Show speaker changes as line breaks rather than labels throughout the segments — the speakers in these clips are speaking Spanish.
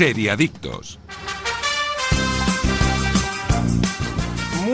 Seriadictos.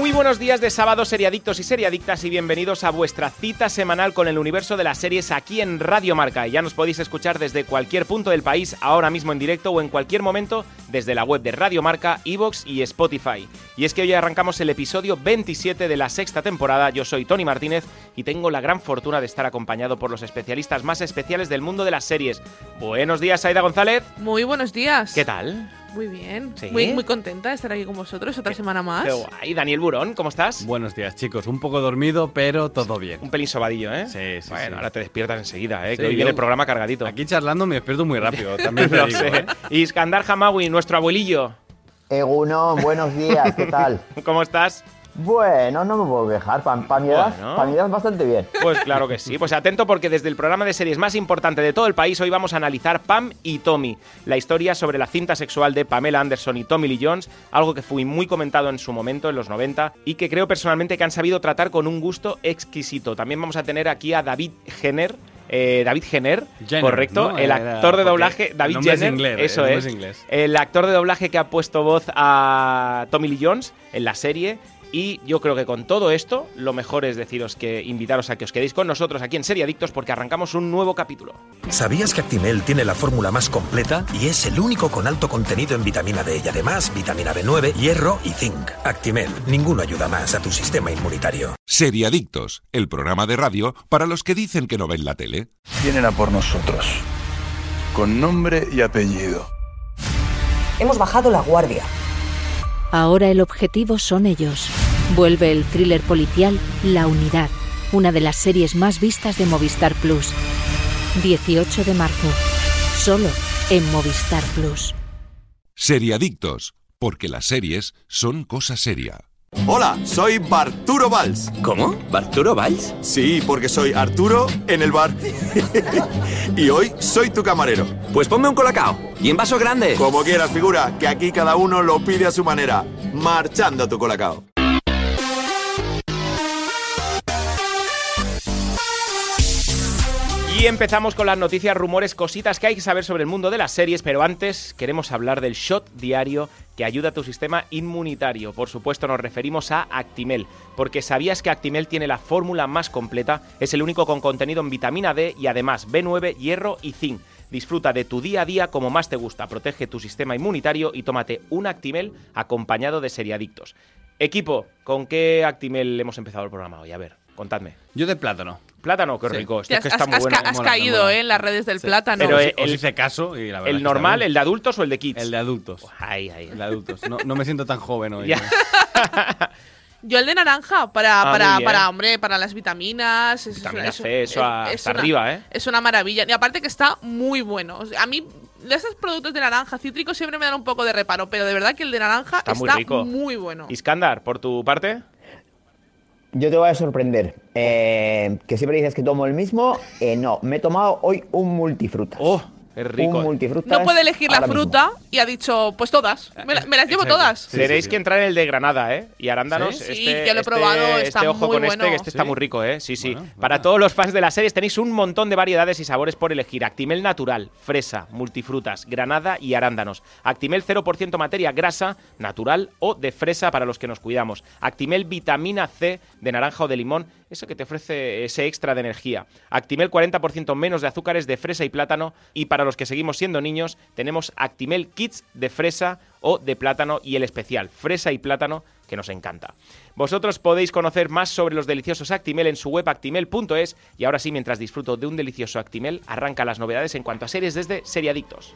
Muy buenos días de sábado, seriadictos y seriadictas, y bienvenidos a vuestra cita semanal con el universo de las series aquí en Radio Marca. Y ya nos podéis escuchar desde cualquier punto del país, ahora mismo en directo o en cualquier momento, desde la web de Radio Marca, Evox y Spotify. Y es que hoy arrancamos el episodio 27 de la sexta temporada. Yo soy Tony Martínez y tengo la gran fortuna de estar acompañado por los especialistas más especiales del mundo de las series. Buenos días, Aida González.
Muy buenos días.
¿Qué tal?
Muy bien.
¿Sí?
Muy, muy contenta de estar aquí con vosotros otra semana más.
Qué guay. Daniel Burón, ¿cómo estás?
Buenos días, chicos. Un poco dormido, pero todo bien.
Un pelín sobadillo, ¿eh?
Sí, sí,
Bueno,
sí.
ahora te despiertas enseguida, ¿eh?
Sí,
que hoy viene el programa cargadito.
Aquí charlando me despierto muy rápido, también te
Lo
digo,
sé.
¿eh?
Y Iskandar Hamawi, nuestro abuelillo.
Egunon, buenos días, ¿qué tal?
¿Cómo estás?
Bueno, no me puedo quejar, para mi edad,
Bueno.
pa' mi edad bastante bien.
Pues claro que sí. Pues atento porque desde el programa de series más importante de todo el país hoy vamos a analizar Pam y Tommy, la historia sobre la cinta sexual de Pamela Anderson y Tommy Lee Jones, algo que fue muy comentado en su momento, en los 90, y que creo personalmente que han sabido tratar con un gusto exquisito. También vamos a tener aquí a David Jenner. eh, David Jenner,
Jenner,
correcto,
¿no?
el
Era-
actor de doblaje, David
es
Jenner,
inglés,
eso es,
es inglés.
el actor de doblaje que ha puesto voz a Tommy Lee Jones en la serie. Y yo creo que con todo esto, lo mejor es deciros que invitaros a que os quedéis con nosotros aquí en Serie Adictos porque arrancamos un nuevo capítulo.
¿Sabías que Actimel tiene la fórmula más completa y es el único con alto contenido en vitamina D y además vitamina B9, hierro y zinc? Actimel, ninguno ayuda más a tu sistema inmunitario.
Seriadictos, el programa de radio para los que dicen que no ven la tele.
vienen a por nosotros, con nombre y apellido.
Hemos bajado la guardia.
Ahora el objetivo son ellos. Vuelve el thriller policial La Unidad, una de las series más vistas de Movistar Plus. 18 de marzo. Solo en Movistar Plus.
Seriadictos, porque las series son cosa seria.
Hola, soy Barturo Valls.
¿Cómo? ¿Barturo Valls?
Sí, porque soy Arturo en el bar. y hoy soy tu camarero.
Pues ponme un colacao y en vaso grande.
Como quieras, figura, que aquí cada uno lo pide a su manera. Marchando a tu colacao.
Y empezamos con las noticias, rumores, cositas que hay que saber sobre el mundo de las series, pero antes queremos hablar del shot diario que ayuda a tu sistema inmunitario. Por supuesto nos referimos a Actimel, porque sabías que Actimel tiene la fórmula más completa, es el único con contenido en vitamina D y además B9, hierro y zinc. Disfruta de tu día a día como más te gusta, protege tu sistema inmunitario y tómate un Actimel acompañado de seriadictos. Equipo, ¿con qué Actimel hemos empezado el programa hoy? A ver, contadme.
Yo de plátano.
Plátano, qué
Sí.
rico. Esto es que
has,
está muy
has
bueno.
ca- has
mola,
caído eh, en las redes del
Sí.
plátano.
Pero,
Os- os
el-
hice caso y la verdad
¿El normal, el de adultos o el de kids?
El de adultos.
Ay, ay.
El de adultos. No, no me siento tan joven hoy.
Ya.
Yo el de naranja para,
Ah, muy
para, para, hombre, para las vitaminas. es-
Vitamina
es-
C, eso
es-
hasta
es una-
arriba, ¿eh?
Es una maravilla. Y aparte que está muy bueno. O sea, a mí, esos productos de naranja cítricos siempre me dan un poco de reparo, pero de verdad que el de naranja
Está
está,
muy rico.
muy bueno.
Iskandar, por tu parte.
Yo te voy a sorprender. Eh, que siempre dices que tomo el mismo. Eh, no, me he tomado hoy un multifrutas.
¡Oh! Es rico.
Un multifrutas.
No puede elegir la
mismo.
fruta y ha dicho, pues todas. Me, la- me las llevo
Exacto.
todas.
Sí,
Tenéis
sí, sí.
que entrar en el de Granada, ¿eh? Y arándanos.
¿Sí?
Este,
Sí, yo lo he
este-
probado, está
este ojo
muy
con este, que este está
¿Sí?
muy rico, ¿eh? Sí, sí.
Bueno,
Para
bueno.
todos los fans de las series tenéis un montón de variedades y sabores por elegir. Actimel natural, fresa, multifrutas, granada y arándanos. Actimel 0% materia grasa, natural o de fresa para los que nos cuidamos. Actimel vitamina C de naranja o de limón, eso que te ofrece ese extra de energía. Actimel 40% menos de azúcares de fresa y plátano. Y para los que seguimos siendo niños, tenemos Actimel Kids de fresa o de plátano y el especial, fresa y plátano, que nos encanta. Vosotros podéis conocer más sobre los deliciosos Actimel en su web actimel.es y ahora sí, mientras disfruto de un delicioso Actimel, arranca las novedades en cuanto a series desde Seriadictos.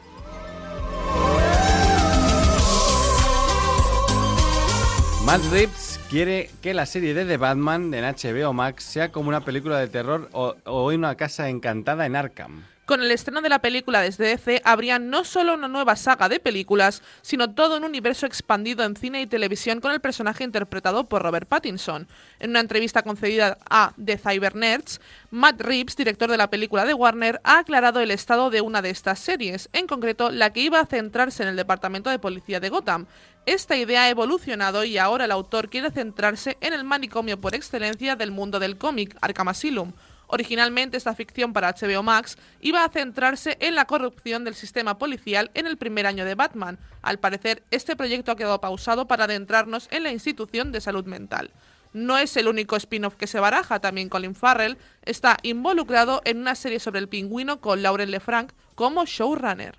Matt Reeves quiere que la serie de The Batman en HBO Max sea como una película de terror o, o una casa encantada en Arkham.
Con el estreno de la película desde DC, habría no solo una nueva saga de películas, sino todo un universo expandido en cine y televisión con el personaje interpretado por Robert Pattinson. En una entrevista concedida a The Cyber Nerds, Matt Reeves, director de la película de Warner, ha aclarado el estado de una de estas series, en concreto la que iba a centrarse en el departamento de policía de Gotham. Esta idea ha evolucionado y ahora el autor quiere centrarse en el manicomio por excelencia del mundo del cómic, Arkham Asylum, Originalmente esta ficción para HBO Max iba a centrarse en la corrupción del sistema policial en el primer año de Batman. Al parecer, este proyecto ha quedado pausado para adentrarnos en la institución de salud mental. No es el único spin-off que se baraja, también Colin Farrell está involucrado en una serie sobre el pingüino con Lauren Lefranc como showrunner.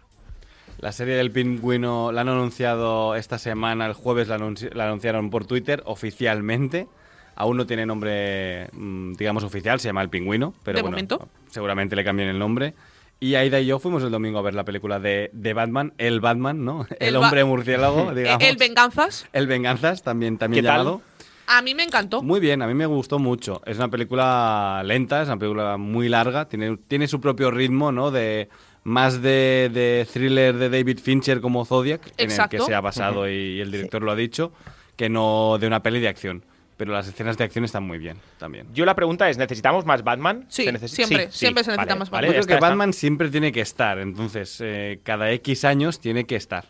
La serie del pingüino la han anunciado esta semana, el jueves la, la anunciaron por Twitter oficialmente. Aún no tiene nombre, mm, digamos, oficial, se llama El Pingüino, pero
De
bueno,
momento.
seguramente le cambien el nombre. Y Aida y yo fuimos el domingo a ver la película de, de Batman, el Batman, ¿no? El, hombre murciélago, digamos.
El Venganzas,
El Venganzas, también, también
¿Qué tal?
llamado.
a mí me encantó.
Muy bien, a mí me gustó mucho. Es una película lenta, es una película muy larga, tiene, tiene su propio ritmo, ¿no? De más de, de thriller de David Fincher como Zodiac, en el que se ha basado y, y el director lo ha dicho, que no de una peli de acción. Pero las escenas de acción están muy bien también.
Yo la pregunta es, ¿necesitamos más Batman?
Sí,
¿Se necesi-
siempre, siempre se necesita
vale,
más
vale,
Yo creo
está,
que
está.
Batman siempre tiene que estar, entonces eh, cada X años tiene que estar.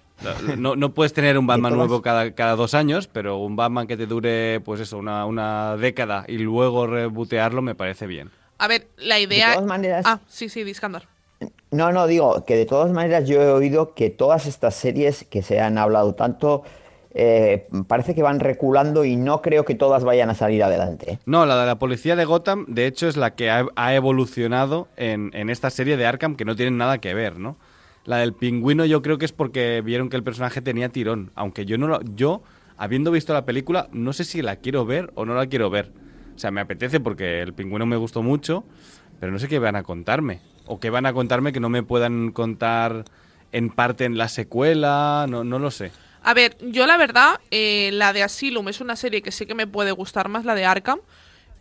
No, no puedes tener un Batman nuevo cada, cada dos años, pero un Batman que te dure, pues eso, una, una década y luego rebotearlo me parece bien.
A ver, la idea...
todas maneras-
Ah, sí, sí, Discandar.
No, no, digo que de todas maneras yo he oído que todas estas series que se han hablado tanto eh, parece que van reculando y no creo que todas vayan a salir adelante.
No, la de la policía de Gotham, de hecho, es la que ha, ha evolucionado en, en esta serie de Arkham, que no tienen nada que ver, ¿no? La del pingüino yo creo que es porque vieron que el personaje tenía tirón, aunque yo no lo, yo, habiendo visto la película, no sé si la quiero ver o no la quiero ver. O sea, me apetece porque el pingüino me gustó mucho, pero no sé qué van a contarme. O qué van a contarme que no me puedan contar en parte en la secuela, no, no lo sé.
A ver, yo la verdad, eh, la de Asylum es una serie que sí que me puede gustar más, la de Arkham.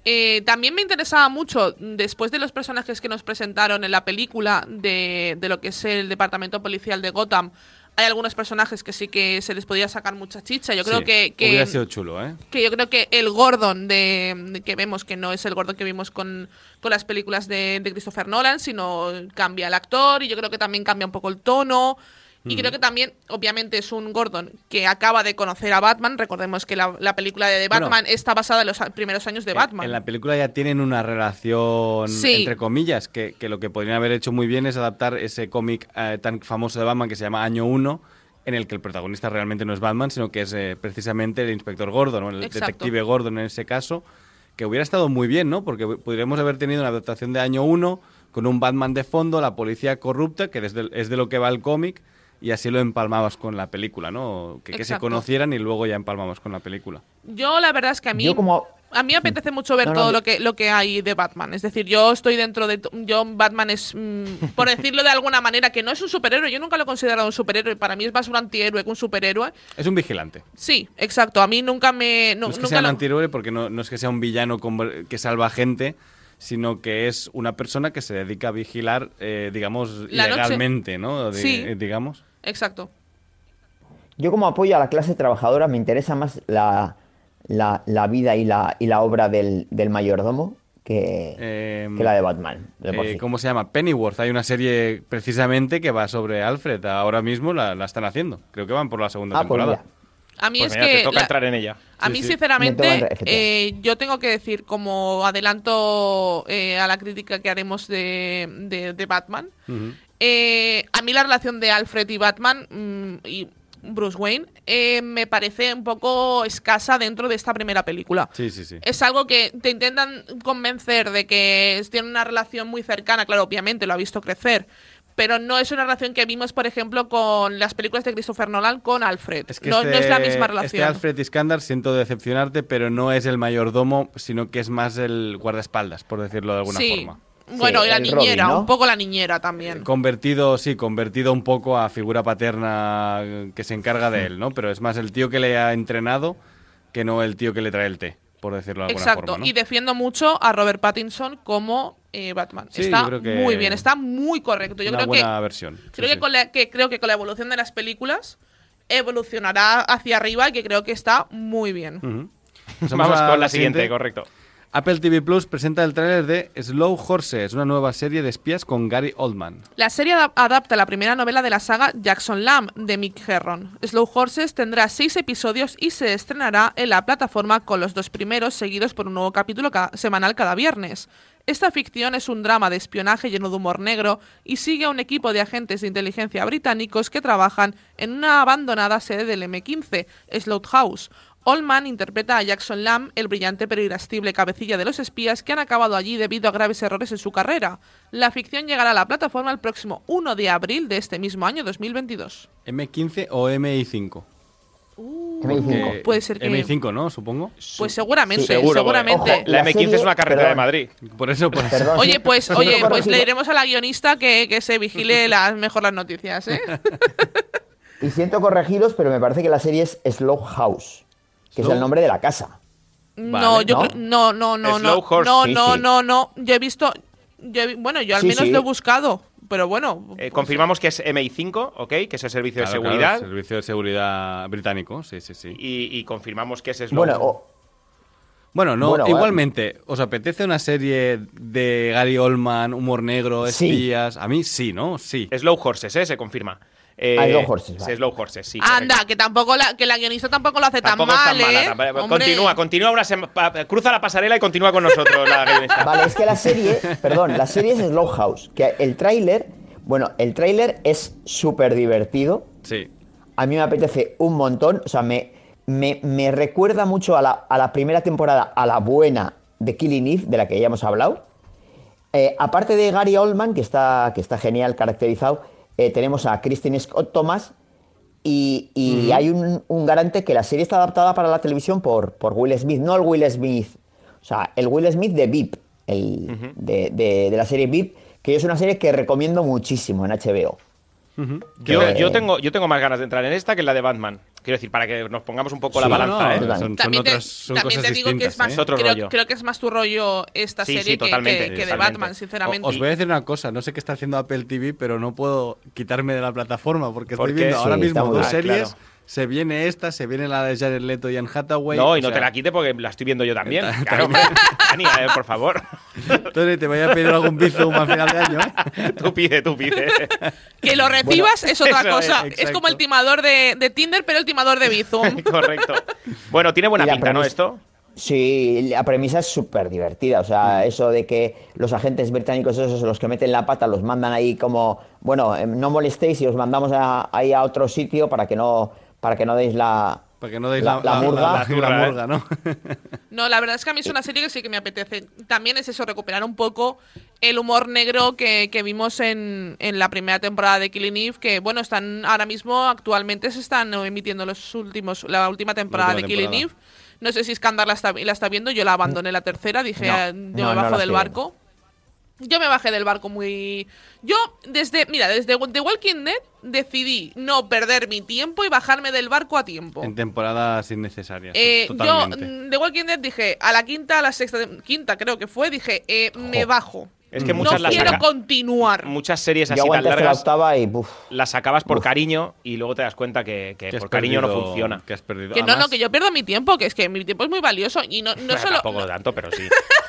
Eh, también me interesaba mucho, después de los personajes que nos presentaron en la película de, de lo que es el departamento policial de Gotham, hay algunos personajes que sí que se les podía sacar mucha chicha. Yo creo
Sí,
que, que,
Hubiera sido chulo, ¿eh?
que yo creo que el Gordon de, de que vemos, que no es el Gordon que vimos con, con las películas de, de Christopher Nolan, sino cambia el actor y yo creo que también cambia un poco el tono. Y creo que también, obviamente, es un Gordon que acaba de conocer a Batman. Recordemos que la, la película de The
Bueno,
Batman está basada en los primeros años de
En-
Batman.
En la película ya tienen una relación,
Sí.
entre comillas, que, que lo que podrían haber hecho muy bien es adaptar ese cómic eh, tan famoso de Batman que se llama Año 1, en el que el protagonista realmente no es Batman, sino que es eh, precisamente el inspector Gordon, o el
Exacto.
detective Gordon en ese caso, que hubiera estado muy bien, ¿no? Porque podríamos haber tenido una adaptación de Año 1 con un Batman de fondo, la policía corrupta, que desde el- es de lo que va el cómic, y así lo empalmabas con la película, ¿no? Que, que se conocieran y luego ya empalmamos con la película.
Yo la verdad es que a mí
Yo como
a mí me apetece mucho ver
No, no,
todo lo que lo que hay de Batman. Es decir, yo estoy dentro de yo Batman es mm, por decirlo de alguna manera que no es un superhéroe. Yo nunca lo he considerado un superhéroe. Para mí es más un antihéroe que un superhéroe.
Es un vigilante.
Sí, exacto. A mí nunca me no,
No es que
nunca
sea un
lo-
antihéroe porque no, no es que sea un villano con- que salva gente, sino que es una persona que se dedica a vigilar, eh, digamos,
La noche.
legalmente, ¿no? De-
Sí.
eh, Digamos.
Exacto.
Yo como apoyo a la clase trabajadora me interesa más la, la, la vida y la, y la obra del, del mayordomo que,
Eh,
que la de Batman. de
eh,
sí.
¿Cómo se llama? Pennyworth. Hay una serie precisamente que va sobre Alfred. Ahora mismo la, la están haciendo. Creo que van por la segunda
Ah, pues
temporada.
mira.
A mí
Pues
es
mira,
que
te toca
la-
entrar en ella.
A
Sí,
mí,
sí.
Me
sinceramente, eh, yo tengo que decir, como adelanto eh, a la crítica que haremos de, de- de Batman,
Ujú.
Eh, a mí la relación de Alfred y Batman mm, y Bruce Wayne eh, me parece un poco escasa dentro de esta primera película.
Sí, sí, sí.
Es algo que te intentan convencer de que tienen una relación muy cercana, claro, obviamente lo ha visto crecer, pero no es una relación que vimos, por ejemplo, con las películas de Christopher Nolan con Alfred.
Es que
no, no es la
este-
misma
Este
relación.
Alfred Iskandar, siento decepcionarte, pero no es el mayordomo, sino que es más el guardaespaldas, por decirlo de alguna
sí.
forma.
Bueno,
Sí,
y la niñera,
Robin, ¿no?
un poco la niñera también.
Convertido, sí, convertido un poco a figura paterna eh, que se encarga de él, ¿no? Pero es más el tío que le ha entrenado que no el tío que le trae el té, por decirlo de alguna
Exacto,
forma. ¿no?
y defiendo mucho a Robert Pattinson como eh, Batman.
Sí,
está
yo creo que-
muy bien, está muy correcto. Yo
Una
creo
buena
que
versión.
creo
sí.
que, con la, que creo que con la evolución de las películas evolucionará hacia arriba y que creo que está muy bien.
Vamos con la siguiente, correcto.
Apple TV Plus presenta el tráiler de Slow Horses, una nueva serie de espías con Gary Oldman.
La serie adap- adapta la primera novela de la saga Jackson Lamb de Mick Herron. Slow Horses tendrá seis episodios y se estrenará en la plataforma con los dos primeros seguidos por un nuevo capítulo ca- semanal cada viernes. Esta ficción es un drama de espionaje lleno de humor negro y sigue a un equipo de agentes de inteligencia británicos que trabajan en una abandonada sede del M15, Slough House. Oldman interpreta a Jackson Lamb, el brillante pero irascible cabecilla de los espías que han acabado allí debido a graves errores en su carrera. La ficción llegará a la plataforma el próximo 1 de abril de este mismo año 2022.
¿M15 o MI5?
MI5.
Puede ser que-
MI5, ¿no? Supongo.
Pues seguramente,
Seguro,
seguramente.
La
La
M15 es una carretera de. Madrid.
Por eso, por eso.
Perdón,
Oye, pues, oye, pues le diremos a la guionista que, que se vigile las, mejor las noticias, ¿eh?
Y siento corregiros, pero me parece que la serie es Slow House, que es el nombre de la casa.
No,
Vale.
yo
¿No?
creo- no, no, no, no,
Slow Horse,
no,
sí,
no,
sí.
no, no. Yo he visto, yo he- bueno, yo al
Sí,
menos
sí.
lo he buscado, pero bueno.
Eh,
pues,
confirmamos que es MI5, ¿ok? Que es el servicio
Claro,
de
claro,
seguridad.
servicio de seguridad británico, sí, sí, sí.
y, y confirmamos que es Slow.
Bueno, o-
Bueno, no,
Bueno,
igualmente, ¿os apetece una serie de Gary Oldman, humor negro,
Sí.
espías? A mí sí, ¿no? Sí.
Slow Horses, ¿eh? Se confirma. Eh,
Slow Horses, vale.
Slow Horses, sí.
Anda,
correcto.
que tampoco la, que la guionista tampoco lo hace
Tampoco
tan
es
mal,
tan mala,
¿eh?
tampoco-. Continúa, continúa una sema- cruza la pasarela y continúa con nosotros la guionista.
Vale, es que la serie, perdón, la serie es Slow House, que el tráiler, bueno, el tráiler es súper divertido,
Sí.
a mí me apetece un montón, o sea, me, me, me recuerda mucho a la, a la primera temporada, a la buena de Killing Eve, de la que ya hemos hablado. Eh, aparte de Gary Oldman, que está, que está genial caracterizado, eh, tenemos a Kristen Scott Thomas y, y hay un, un garante que la serie está adaptada para la televisión por, por Will Smith, no el Will Smith, o sea, el Will Smith de VIP, el, de, de- de la serie VIP, que es una serie que recomiendo muchísimo en HBO.
Yo,
Eh,
yo, tengo, yo tengo más ganas de entrar en esta que en la de Batman. Quiero decir, para que nos pongamos un poco la balanza,
no,
¿eh?
Son, son
También, te,
otras son
también
cosas
te digo que es más,
¿eh?
Creo,
rollo.
creo que es más tu rollo esta
Sí, sí,
serie que-
totalmente,
que, que de. Batman, sinceramente.
O- Os voy a decir una cosa, no sé qué está haciendo Apple TV, pero no puedo quitarme de la plataforma porque
¿Por
estoy
qué?
viendo ahora mismo dos.
Ah,
series.
claro.
Se viene esta, se viene la de Jared Leto y Anne Hathaway.
No, y no
sea,
te la quite porque la estoy viendo yo también.
Ta-
Claro. Tania, eh, por favor.
Tony, te voy a pedir algún bizum al final de año. ¿eh?
tú pide, tú pide.
Que lo recibas es otra
es,
cosa. Es,
exacto.
como el timador de, de Tinder, pero el timador de Bizum.
Correcto. Bueno, tiene buena pinta, ¿no? Esto.
Sí, la premisa es súper divertida. O sea, eso de que los agentes británicos, esos los que meten la pata, los mandan ahí como, bueno, eh, no molestéis y os mandamos a- ahí a otro sitio para que no, para que no deis la,
Para que no deis
La-
la,
la murga.
la-
¿eh?
murga, ¿no?
No, la verdad es que a mí es una serie que sí que me apetece. También es eso, recuperar un poco el humor negro que, que vimos en, en la primera temporada de Killing Eve, que bueno, están ahora mismo, actualmente se están emitiendo los últimos, la última temporada
última
de Killing. Eve. No sé si Skandar la está, la está viendo, yo la abandoné la tercera, dije,
No,
"Ah, yo
no,
me
no
bajo del barco. Yo me bajé del barco muy... Yo, desde, mira, desde The Walking Dead decidí no perder mi tiempo y bajarme del barco a tiempo.
En temporadas innecesarias.
Eh, yo, mm, The Walking Dead dije, a la quinta, a la sexta, quinta creo que fue, dije, eh, me bajo.
Es que
no
muchas las
quiero
saca-
continuar.
muchas series
Yo
así tan
la
largas
y
las acabas por
Uf.
cariño y luego te das cuenta que, que por cariño no funciona.
Que has perdido.
Que no, no, que yo pierdo mi tiempo, que es que mi tiempo es muy valioso y no, no
Bueno,
solo...
tampoco tanto, pero sí.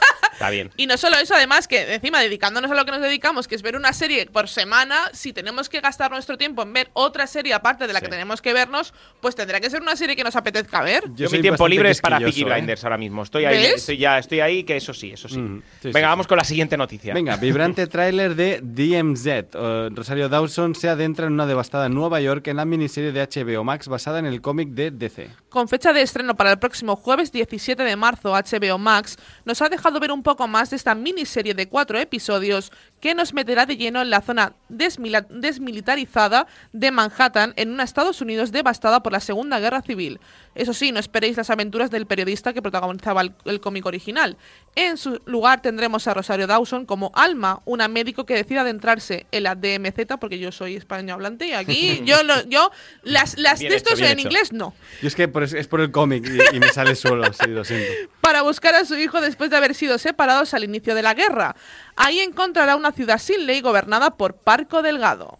Está bien.
Y no solo eso, además, que encima dedicándonos a lo que nos dedicamos, que es ver una serie por semana, si tenemos que gastar nuestro tiempo en ver otra serie aparte de la
Sí.
que tenemos que vernos, pues tendrá que ser una serie que nos apetezca ver.
Yo, mi tiempo libre es para Peaky
¿eh?
Blinders ahora mismo. Estoy ahí, estoy ya, estoy ahí, que eso sí, eso sí.
Mm, sí,
Venga,
sí,
vamos
sí.
con la siguiente noticia.
Venga, vibrante tráiler de DMZ. Eh, Rosario Dawson se adentra en una devastada Nueva York en la miniserie de HBO Max basada en el cómic de DC.
Con fecha de estreno para el próximo jueves 17 de marzo, HBO Max nos ha dejado ver un poco más de esta miniserie de cuatro episodios que nos meterá de lleno en la zona desmila- desmilitarizada de Manhattan, en una Estados Unidos devastada por la Segunda Guerra Civil. Eso sí, no esperéis las aventuras del periodista que protagonizaba el, el cómic original. En su lugar tendremos a Rosario Dawson como Alma, una médico que decide adentrarse en la DMZ, porque yo soy español-hablante y aquí yo, lo- yo las, las
Bien
textos
hecho,
en
hecho.
inglés no.
Y es que por- es por el cómic y, y me sale solo, sí, lo siento.
para buscar a su hijo después de haber sido separados al inicio de la guerra. Ahí encontrará una ciudad sin ley gobernada por Parco Delgado.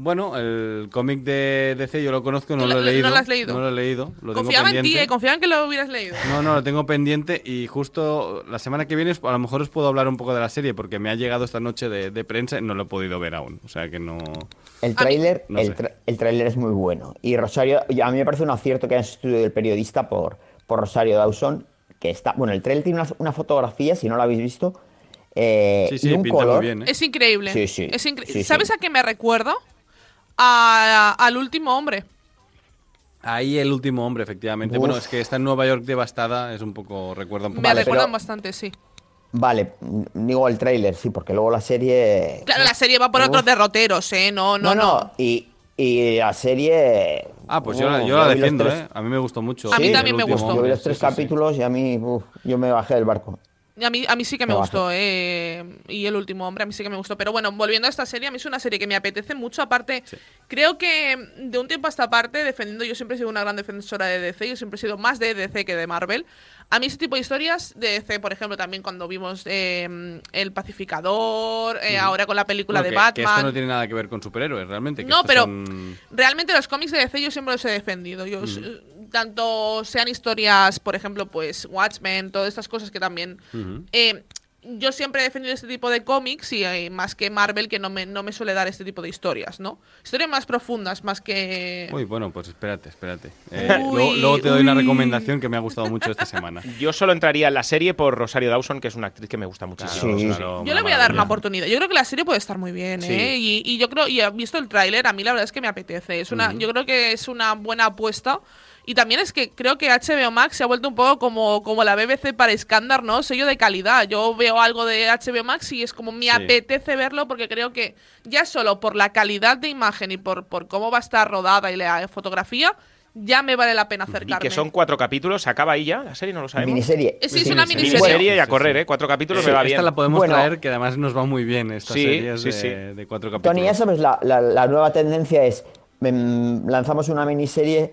Bueno, el cómic de DC yo lo conozco, no
¿Tú
lo he leído.
no lo has leído?
No lo he leído. Lo
Confiaba
tengo
en ti, eh, confiaba en que lo hubieras leído.
No, no, lo tengo pendiente y justo la semana que viene a lo mejor os puedo hablar un poco de la serie porque me ha llegado esta noche de, de prensa y no lo he podido ver aún. O sea que no...
El tráiler
No
el, tra- el tráiler es muy bueno. Y Rosario, a mí me parece un acierto que hayan sustituido el periodista por, por Rosario Dawson, que está... Bueno, el tráiler tiene una, una fotografía, si no lo habéis visto, eh,
Sí, sí,
y un
pinta muy
color.
bien, ¿eh?
Es increíble.
Sí, sí.
Es incre-
Sí, sí.
¿Sabes a qué me recuerdo? A- al último hombre.
Ahí el último hombre, efectivamente.
Uf.
Bueno, es que está en Nueva York devastada, es un poco, recuerda un poco.
Me
Vale,
recuerdan
pero-
bastante, sí.
Vale, digo el tráiler, sí, porque luego la serie...
Claro, la serie va por
Uf.
otros derroteros, ¿eh? No, no,
No,
no.
no, y, y la serie...
Ah, pues yo, la- yo
los
defiendo,
tres-
¿eh? A mí me gustó mucho.
A mí también me gustó.
Yo vi los
sí,
tres
sí, sí.
capítulos y a mí uf, yo me bajé del barco.
A mí, a mí sí que me gustó, eh, y el último hombre, a mí sí que me gustó. Pero bueno, volviendo a esta serie, a mí es una serie que me apetece mucho. Aparte, creo que de un tiempo a esta parte, defendiendo, yo siempre he sido una gran defensora de DC, yo siempre he sido más de DC que de Marvel. A mí ese tipo de historias de DC, por ejemplo, también cuando vimos eh, El Pacificador, eh, ahora con la película
Bueno,
de
que-
Batman.
Que esto no tiene nada que ver con superhéroes, realmente. que
No, pero
son-
realmente los cómics de DC yo siempre los he defendido. Yo, Tanto sean historias, por ejemplo, pues Watchmen, todas estas cosas que también...
Ujú.
eh, yo siempre he defendido este tipo de cómics y eh, más que Marvel que no me, no me suele dar este tipo de historias, ¿no? Historias más profundas, más que...
Uy, bueno, pues espérate, espérate. Eh,
Uy,
luego, luego te doy una
uy.
recomendación que me ha gustado mucho esta semana.
Yo solo entraría en la serie por Rosario Dawson, que es una actriz que me gusta muchísimo.
Sí,
Claro,
Yo
una
le voy a dar una oportunidad. Yo creo que la serie puede estar muy bien,
Sí.
¿eh? Y, y yo creo, y he visto el tráiler, a mí la verdad es que me apetece. Es una, Yo creo que es una buena apuesta. Y también es que creo que HBO Max se ha vuelto un poco como, como la BBC para Scandar, ¿no? Sello de calidad. Yo veo algo de HBO Max y es como me
Sí.
apetece verlo porque creo que ya solo por la calidad de imagen y por, por cómo va a estar rodada y la fotografía, ya me vale la pena
Y
acercarme.
que son cuatro capítulos, ¿se acaba ahí ya la serie? No lo sabemos.
Miniserie.
Eh, sí, es una miniserie.
Miniserie y a correr. ¿eh? Cuatro capítulos
Sí,
me va
esta
bien.
la podemos
Bueno.
traer, que además nos va muy bien estas
Sí,
series
sí,
de,
sí.
de cuatro capítulos.
Tony, ya sabes, la, la- la nueva tendencia es mm, lanzamos una miniserie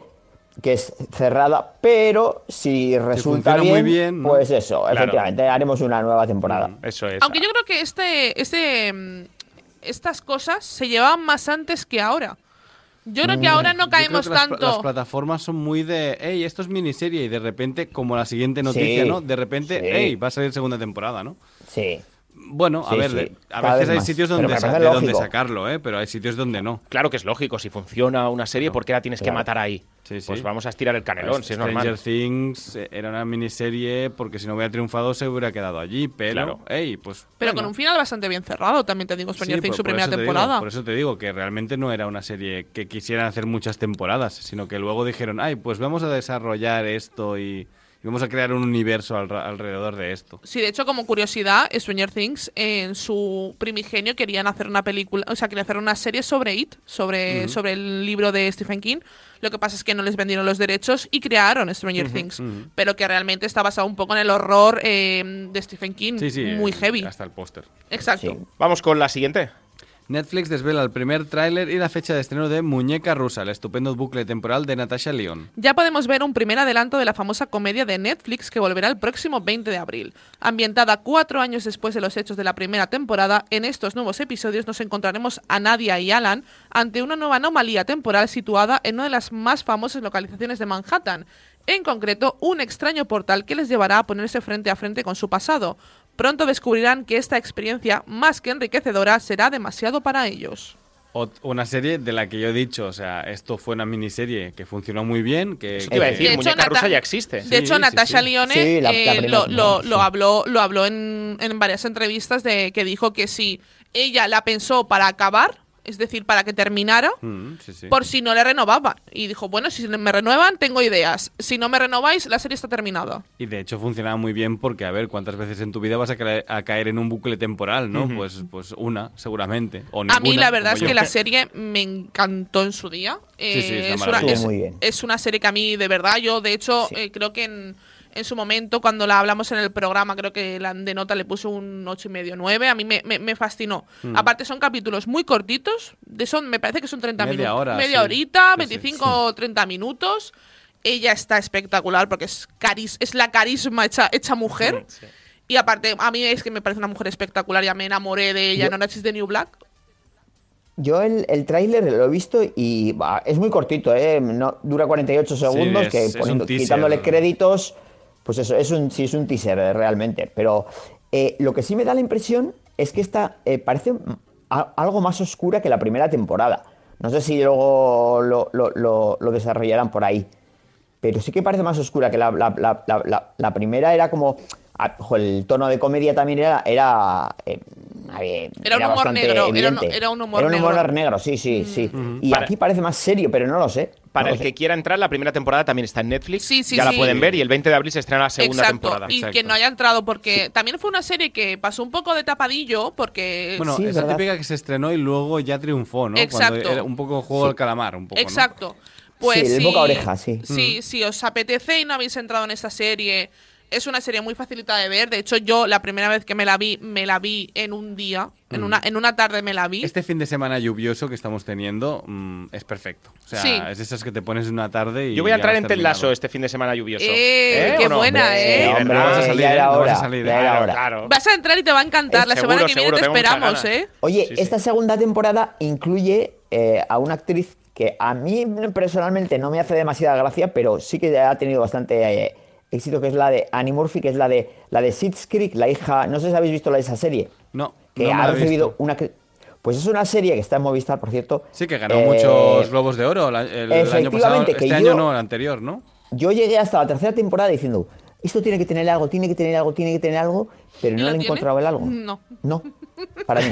que es cerrada, pero si resulta bien,
muy bien, ¿no?
pues eso,
Claro.
efectivamente, haremos una nueva temporada.
Eso es.
Aunque yo creo que este, este, mm, estas cosas se llevaban más antes que ahora. Yo creo que ahora no
Yo creo
caemos
que las, pla-
tanto.
las plataformas son muy de, hey, esto es miniserie y de repente, como la siguiente noticia,
Sí,
¿no? De repente,
sí.
hey, va a salir segunda temporada, ¿no?
Sí.
Bueno, a
Sí,
ver,
sí,
a
cada
veces hay
más.
sitios donde, sa- de donde sacarlo, ¿eh? Pero hay sitios donde no.
Claro que es lógico. Si funciona una serie, ¿por qué la tienes que matar ahí?
Sí, sí.
Pues vamos a estirar el canelón, si es
Stranger
normal.
Things eh, era una miniserie porque si no hubiera triunfado se hubiera quedado allí, pero,
Claro.
hey, pues...
Pero
bueno.
con un final bastante bien cerrado, también te digo, Stranger
Sí,
Things,
por-
su primera
digo-
temporada.
por eso te digo que realmente no era una serie que quisieran hacer muchas temporadas, sino que luego dijeron, ay, pues vamos a desarrollar esto y, y vamos a crear un universo al- alrededor de esto.
Sí, de hecho, como curiosidad, Stranger Things en su primigenio querían hacer una película, o sea, querían hacer una serie sobre It, sobre, sobre el libro de Stephen King. Lo que pasa es que no les vendieron los derechos y crearon Stranger Things, pero que realmente está basado un poco en el horror eh, de Stephen King,
Sí, sí,
muy
eh,
heavy.
Hasta el póster.
Exacto.
Sí.
Vamos con la siguiente.
Netflix desvela el primer tráiler y la fecha de estreno de Muñeca Rusa, el estupendo bucle temporal de Natasha Lyonne.
Ya podemos ver un primer adelanto de la famosa comedia de Netflix que volverá el próximo 20 de abril. Ambientada cuatro años después de los hechos de la primera temporada, en estos nuevos episodios nos encontraremos a Nadia y Alan ante una nueva anomalía temporal situada en una de las más famosas localizaciones de Manhattan. En concreto, un extraño portal que les llevará a ponerse frente a frente con su pasado. Pronto descubrirán que esta experiencia, más que enriquecedora, será demasiado para ellos.
Ot- Una serie de la que yo he dicho, o sea, esto fue una miniserie que funcionó muy bien, que...
Eso te iba a decir,
De hecho,
Muñeca
Nata-
Rusa ya existe.
De hecho,
Sí,
Natasha
sí.
Lyonne
Sí, la- la
eh,
primera
lo,
temporada,
lo-
sí.
lo habló, lo habló en, en varias entrevistas de que dijo que si ella la pensó para acabar, es decir, para que terminara,
Mm, sí, sí.
por si no le renovaban. Y dijo, bueno, si me renuevan, tengo ideas. Si no me renováis, la serie está terminada.
Y de hecho funcionaba muy bien porque, a ver, ¿cuántas veces en tu vida vas a, caer- a caer en un bucle temporal, no? Pues pues una, seguramente. O
A mí la verdad es
yo.
que la serie me encantó en su día.
Sí, sí, es una
Eh, es-
Estuvo muy bien.
es una serie que a mí de verdad, yo de hecho
Sí.
eh, creo que en, en su momento cuando la hablamos en el programa, creo que la de nota le puso un ocho y medio, 9, a mí me, me- me fascinó.
Mm.
Aparte son capítulos muy cortitos, de son, me parece que son 30
Media
minutos.
hora,
media
sí.
horita,
Sí, sí,
25 o 30 minutos. Ella está espectacular porque es, caris es la carisma hecha, hecha mujer. Y aparte, a mí es que me parece una mujer espectacular, ya me enamoré de ella
Yo-
is the New Black.
Yo el, el tráiler lo he visto y va, es muy cortito, ¿eh? No, dura 48 segundos,
es-
que
es un
poniendo-
teaser.
quitándole créditos, pues eso, es un, sí, es un teaser eh, realmente. Pero eh, lo que sí me da la impresión es que esta eh, parece algo más oscura que la primera temporada. No sé si luego lo, lo- desarrollarán por ahí. Pero sí que parece más oscura que la, la- la- la- primera, era como a- jo, el tono de comedia también era. Era, eh,
Era un humor negro, era un- era un humor
Era un humor
negro. Mm.
negro, sí, sí, sí. Y
Para-
aquí parece más serio, pero no lo sé.
Para
no
el que quiera entrar, la primera temporada también está en Netflix.
Sí, sí,
ya
sí.
la pueden ver y el 20 de abril se estrena la segunda
Exacto,
temporada.
y que no haya entrado porque también fue una serie que pasó un poco de tapadillo porque
Bueno,
Sí,
esa
¿verdad?
típica que se estrenó y luego ya triunfó, ¿no?
Exacto.
Cuando era un poco juego del calamar, un poco. ¿no?
Exacto. Pues
Sí, el
si-
boca a oreja, sí.
Sí, si os apetece y no habéis entrado en esta serie, es una serie muy facilita de ver. De hecho, yo la primera vez que me la vi, me la vi en un día, en una en una tarde me la vi.
Este fin de semana lluvioso que estamos teniendo mm, es perfecto. O sea,
Sí.
es esas que te pones en una tarde y.
Yo voy a entrar en. Lasso este fin de semana lluvioso.
Eh, qué
¿o no?
buena, ¿eh?
hombre,
vas a salir,
ya
¿eh? No vas a salir,
ya
¿eh?
Claro.
Vas a entrar y te va a encantar. La
Seguro,
semana que viene
seguro,
te esperamos. ¿eh?
Oye,
Sí, sí.
esta segunda temporada incluye eh, a una actriz que a mí personalmente no me hace demasiada gracia, pero sí que ha tenido bastante eh, éxito, que es la de Annie Murphy, que es la de la de Schitt's Creek, la hija, no sé si habéis visto la de esa serie,
No,
que
no me
ha recibido
visto.
una... Pues es una serie que está en Movistar, por cierto.
Sí, que ganó
Eh,
muchos Globos de Oro la- el, año pasado.
efectivamente,
Este
que
año
yo-
no, el anterior, ¿no?
Yo llegué hasta la tercera temporada diciendo, esto tiene que tener algo, tiene que tener algo, tiene que tener algo, pero
¿Y
no le he encontrado el algo.
No.
No, para mí.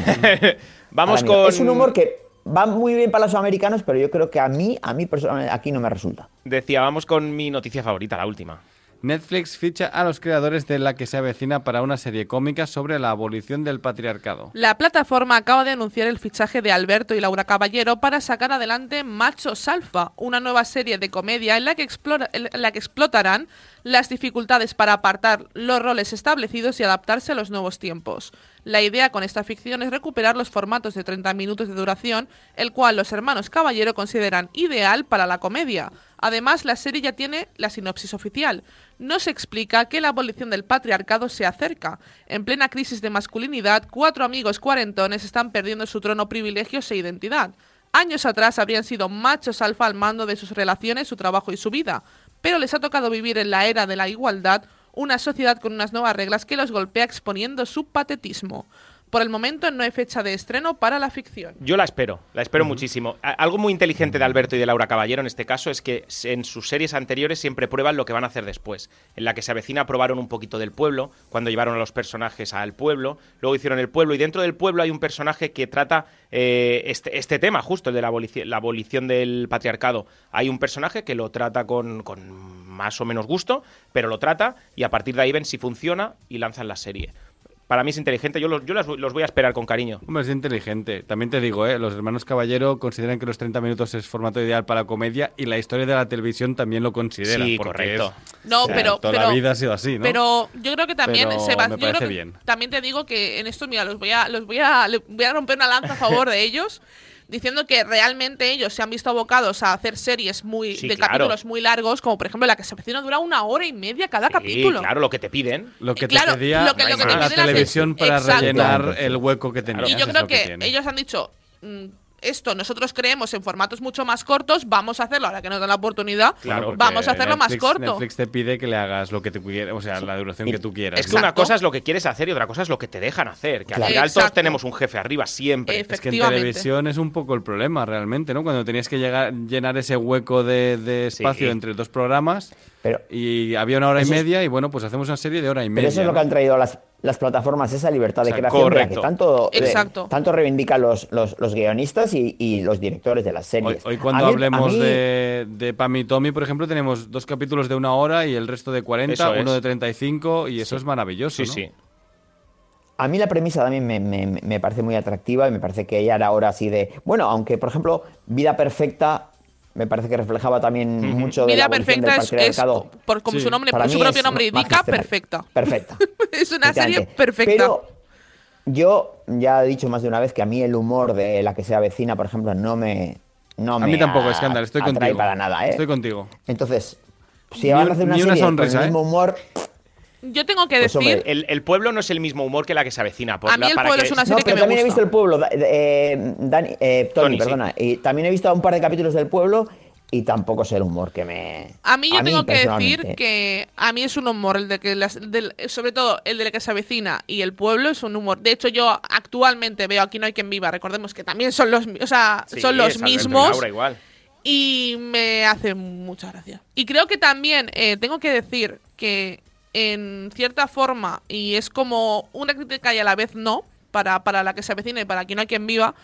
Vamos
Para mí
con.
Es un humor que va muy bien para los americanos, pero yo creo que a mí, a mí personalmente, aquí no me resulta.
Decía, vamos con mi noticia favorita, la última.
Netflix ficha a los creadores de la que se avecina para una serie cómica sobre la abolición del patriarcado.
La plataforma acaba de anunciar el fichaje de Alberto y Laura Caballero para sacar adelante Machos Alfa, una nueva serie de comedia en la que, explora- en la que explotarán las dificultades para apartar los roles establecidos y adaptarse a los nuevos tiempos. La idea con esta ficción es recuperar los formatos de 30 minutos de duración, el cual los hermanos Caballero consideran ideal para la comedia. Además, la serie ya tiene la sinopsis oficial. No se explica que la abolición del patriarcado se acerca. En plena crisis de masculinidad, cuatro amigos cuarentones están perdiendo su trono, privilegios e identidad. Años atrás habrían sido machos alfa al mando de sus relaciones, su trabajo y su vida, pero les ha tocado vivir en la era de la igualdad, una sociedad con unas nuevas reglas que los golpea exponiendo su patetismo. Por el momento no hay fecha de estreno para la ficción.
Yo la espero, la espero muchísimo. A- Algo muy inteligente de Alberto y de Laura Caballero en este caso es que en sus series anteriores siempre prueban lo que van a hacer después. En la que se avecina probaron un poquito del pueblo, cuando llevaron a los personajes al pueblo, luego hicieron el pueblo y dentro del pueblo hay un personaje que trata eh, este, este tema, justo el de la, abolici- la abolición del patriarcado. Hay un personaje que lo trata con, con más o menos gusto, pero lo trata y a partir de ahí ven si funciona y lanzan la serie. Para mí es inteligente, yo los, yo las- los voy a esperar con cariño.
Hombre, es inteligente. También te digo, ¿eh? los hermanos Caballero consideran que los 30 minutos es formato ideal para la comedia y la historia de la televisión también lo considera.
Sí, correcto.
es-
No,
o sea,
pero,
Toda
pero-
la vida ha sido así, ¿no?
Pero yo creo que también
Pero me
yo creo
parece
que
bien.
También te digo que en esto, mira, los voy a, los voy a, le voy a romper una lanza a favor de ellos. Diciendo que realmente ellos se han visto abocados a hacer series muy
Sí,
de
claro.
capítulos muy largos, como por ejemplo la que se avecina dura una hora y media cada
Sí,
capítulo.
claro, lo que te piden.
Lo que
Claro,
te pedía
lo que-
lo que te
la televisión
tele-
para
Exacto.
rellenar el hueco que tenía.
Y yo creo que, ellos han dicho, mm, esto nosotros creemos en formatos mucho más cortos, vamos a hacerlo ahora que nos dan la oportunidad,
Claro,
vamos a hacerlo más corto.
Netflix te pide que le hagas lo que tú quieras, o sea, la duración que tú quieras.
Es que
¿no?
una cosa es lo que quieres hacer y otra cosa es lo que te dejan hacer. Que al
Claro.
final todos tenemos un jefe arriba siempre.
Es que en televisión es un poco el problema realmente, ¿no? Cuando tenías que llegar, llenar ese hueco de, de espacio
Sí.
entre dos programas
Pero,
y había una hora y media y bueno, pues hacemos una serie de hora y media.
pero eso es lo
¿no?
que han traído las, las plataformas, esa libertad de
O sea,
creación de la que tanto, de-
Exacto.
tanto reivindican los, los, los guionistas y, y los directores de las series.
hoy cuando
A
hablemos
mí-
de, de Pam y Tommy, por ejemplo, tenemos dos capítulos de una hora y el resto de 40,
Eso
uno
es.
de 35 y eso es maravilloso,
Sí,
¿no?
sí.
A mí la premisa también me, me- me parece muy atractiva y me parece que ya era hora así de... Bueno, aunque por ejemplo Vida Perfecta me parece que reflejaba también mucho de
Vida
la
Perfecta
del
es, es por, como
Sí.
su nombre,
Para
su propio nombre indica, perfecta.
Perfecta.
es una serie perfecta.
Pero yo ya he dicho más de una vez que a mí el humor de la que se avecina, por ejemplo, no me... No
A
me
mí tampoco, escándalo, estoy contigo.
para nada, ¿eh?
Estoy contigo.
Entonces, si van a hacer una
ni una
serie
sonrisa,
con el
¿eh?
mismo humor...
Yo tengo que
Pues,
decir,
hombre,
El, el pueblo no es el mismo humor que la que se avecina. por
A mí El
para
pueblo
que-
es una
No,
serie que
pero
me
también he visto el pueblo, eh, Dani- eh, Tony,
Tony, sí.
perdona. Y también he visto un par de capítulos del pueblo y tampoco es el humor que me.
a mí yo tengo que decir que a mí es un humor, el de que las- del- sobre todo el de la que se avecina y el pueblo es un humor. De hecho, yo actualmente veo Aquí no hay quien viva, recordemos que también son los, o sea,
Sí,
son los mismos.
Laura igual.
y me hace mucha gracia. Y creo que también eh, tengo que decir que en cierta forma, y es como una crítica y a la vez no, para, para la que se avecina y para Aquí no hay quien viva,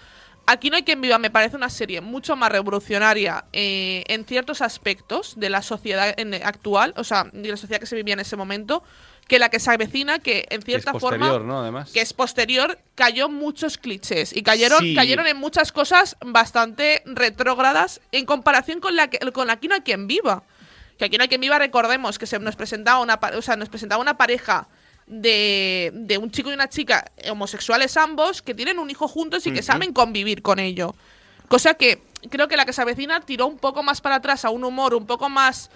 Aquí no hay quien viva me parece una serie mucho más revolucionaria eh, en ciertos aspectos de la sociedad en- actual, o sea, de la sociedad que se vivía en ese momento, que la que se avecina, que en
Que es
cierta forma
¿no? Además.
que es posterior, cayó muchos clichés y cayeron,
Sí.
cayeron en muchas cosas bastante retrógradas en comparación con la que, con Aquí no hay quien viva. Que Aquí no hay quien viva, recordemos que se nos presentaba una, o sea, nos presentaba una pareja de, de un chico y una chica homosexuales ambos que tienen un hijo juntos y que saben convivir con ello. Cosa que creo que la que se avecina tiró un poco más para atrás a un humor un poco más